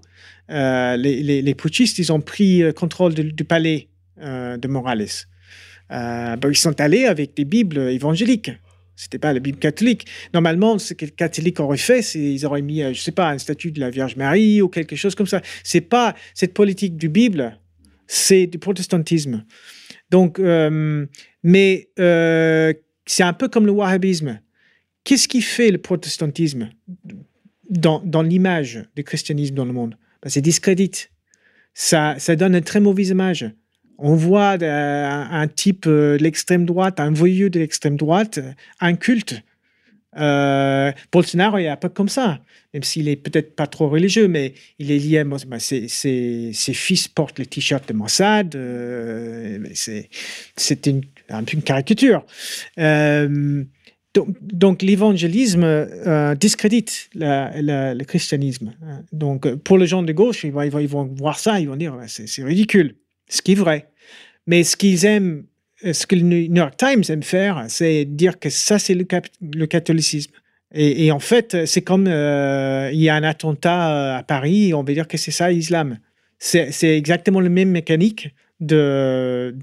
euh, les, putschistes, ils ont pris le contrôle du, palais euh, de Morales. Euh, ben, ils sont allés avec des Bibles évangéliques. C'était pas la Bible catholique. Normalement, ce que les catholiques auraient fait, c'est ils auraient mis, euh, je sais pas, un statut de la Vierge Marie ou quelque chose comme ça. C'est pas cette politique du Bible, c'est du protestantisme. Donc, euh, mais c'est un peu comme le wahhabisme. Qu'est-ce qui fait le protestantisme dans, dans l'image du christianisme dans le monde? Ben, C'est discrédite. Ça, ça donne une très mauvaise image. On voit euh, un, type euh, de l'extrême droite, un voyou de l'extrême droite, euh, un culte Euh, Bolsonaro est un peu comme ça, même s'il est peut-être pas trop religieux, mais il est lié. à ses, ses, fils portent les t-shirts de Mossad. Euh, c'est une, un peu une caricature. Donc, l'évangélisme discrédite le christianisme. Donc pour les gens de gauche, ils vont, ils vont, voir ça, ils vont dire c'est ridicule, ce qui est vrai. Mais ce qu'ils aiment, ce que le New York Times aime faire, c'est dire que ça c'est le, catholicisme. Et, en fait, c'est comme euh, il y a un attentat à Paris, on va dire que c'est ça l'islam. C'est exactement la même mécanique de,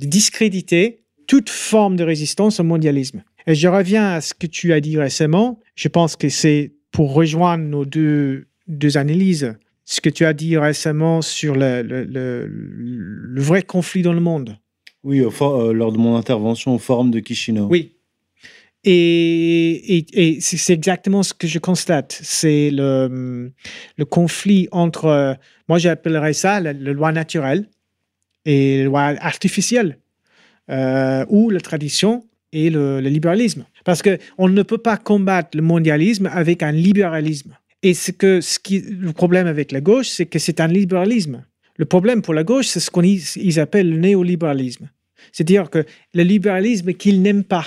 discréditer toute forme de résistance au mondialisme. Et je reviens à ce que tu as dit récemment. Je pense que c'est pour rejoindre nos deux analyses. Ce que tu as dit récemment sur le, le, le, vrai conflit dans le monde. Oui, euh, lors de mon intervention au forum de Chisinau. Oui. Et, et, et c'est exactement ce que je constate. C'est le, le conflit entre, moi j'appellerais ça la, la loi naturelle et la loi artificielle, euh, ou la tradition et le, libéralisme. Parce qu'on ne peut pas combattre le mondialisme avec un libéralisme. Et ce que, ce le problème avec la gauche, c'est que c'est un libéralisme. Le problème pour la gauche, c'est ce qu'ils appellent le néolibéralisme. C'est-à-dire que le libéralisme qu'ils n'aiment pas.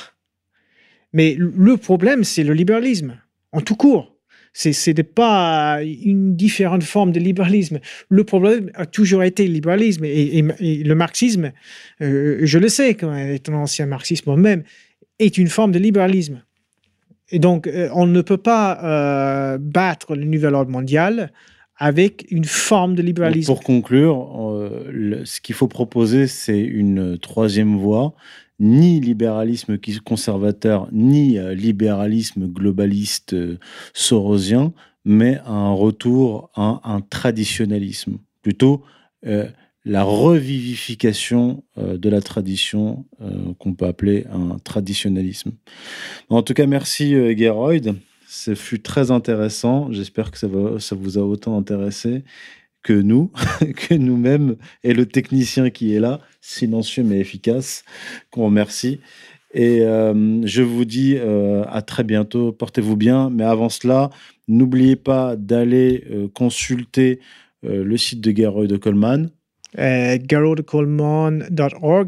Mais le problème, c'est le libéralisme, en tout court. C'est pas une différente forme de libéralisme. Le problème a toujours été le libéralisme et, le marxisme, euh, je le sais, étant ancien marxiste moi-même, est une forme de libéralisme. Et donc, euh, on ne peut pas euh, battre le nouvel ordre mondial avec une forme de libéralisme. pour conclure, ce qu'il faut proposer, c'est une troisième voie ni libéralisme conservateur, ni euh, libéralisme globaliste euh, sorosien, mais un retour à un traditionnalisme. Plutôt euh, la revivification de la tradition qu'on peut appeler un traditionnalisme. En tout cas, merci Geroyd. Ce fut très intéressant. J'espère que ça, vous a autant intéressé que nous, que nous-mêmes, et le technicien qui est là, silencieux mais efficace, qu'on remercie. Et euh, je vous dis euh, à très bientôt, portez-vous bien. Mais avant cela, n'oubliez pas d'aller euh, consulter le site de Garo de Coleman. Euh,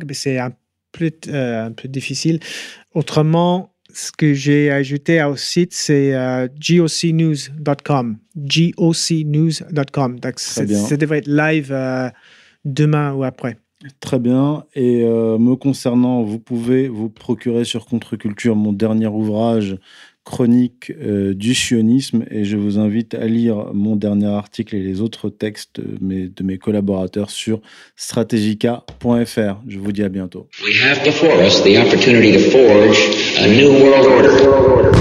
mais c'est un peu, un peu difficile. Autrement, ce que j'ai ajouté au site, c'est euh, gocnews.com. gocnews.com. Donc, ça devrait être live euh, demain ou après. Très bien. Et euh, me concernant, vous pouvez vous procurer sur Contre-Culture mon dernier ouvrage, Chronique du sionisme. Et je vous invite à lire mon dernier article et les autres textes de mes, de mes collaborateurs sur strategica.fr. Je vous dis à bientôt. We have before us the opportunity to forge a new world order.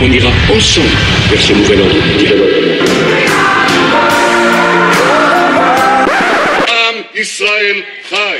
On ira ensemble vers ce nouvel ordre mondial. Israël Chai.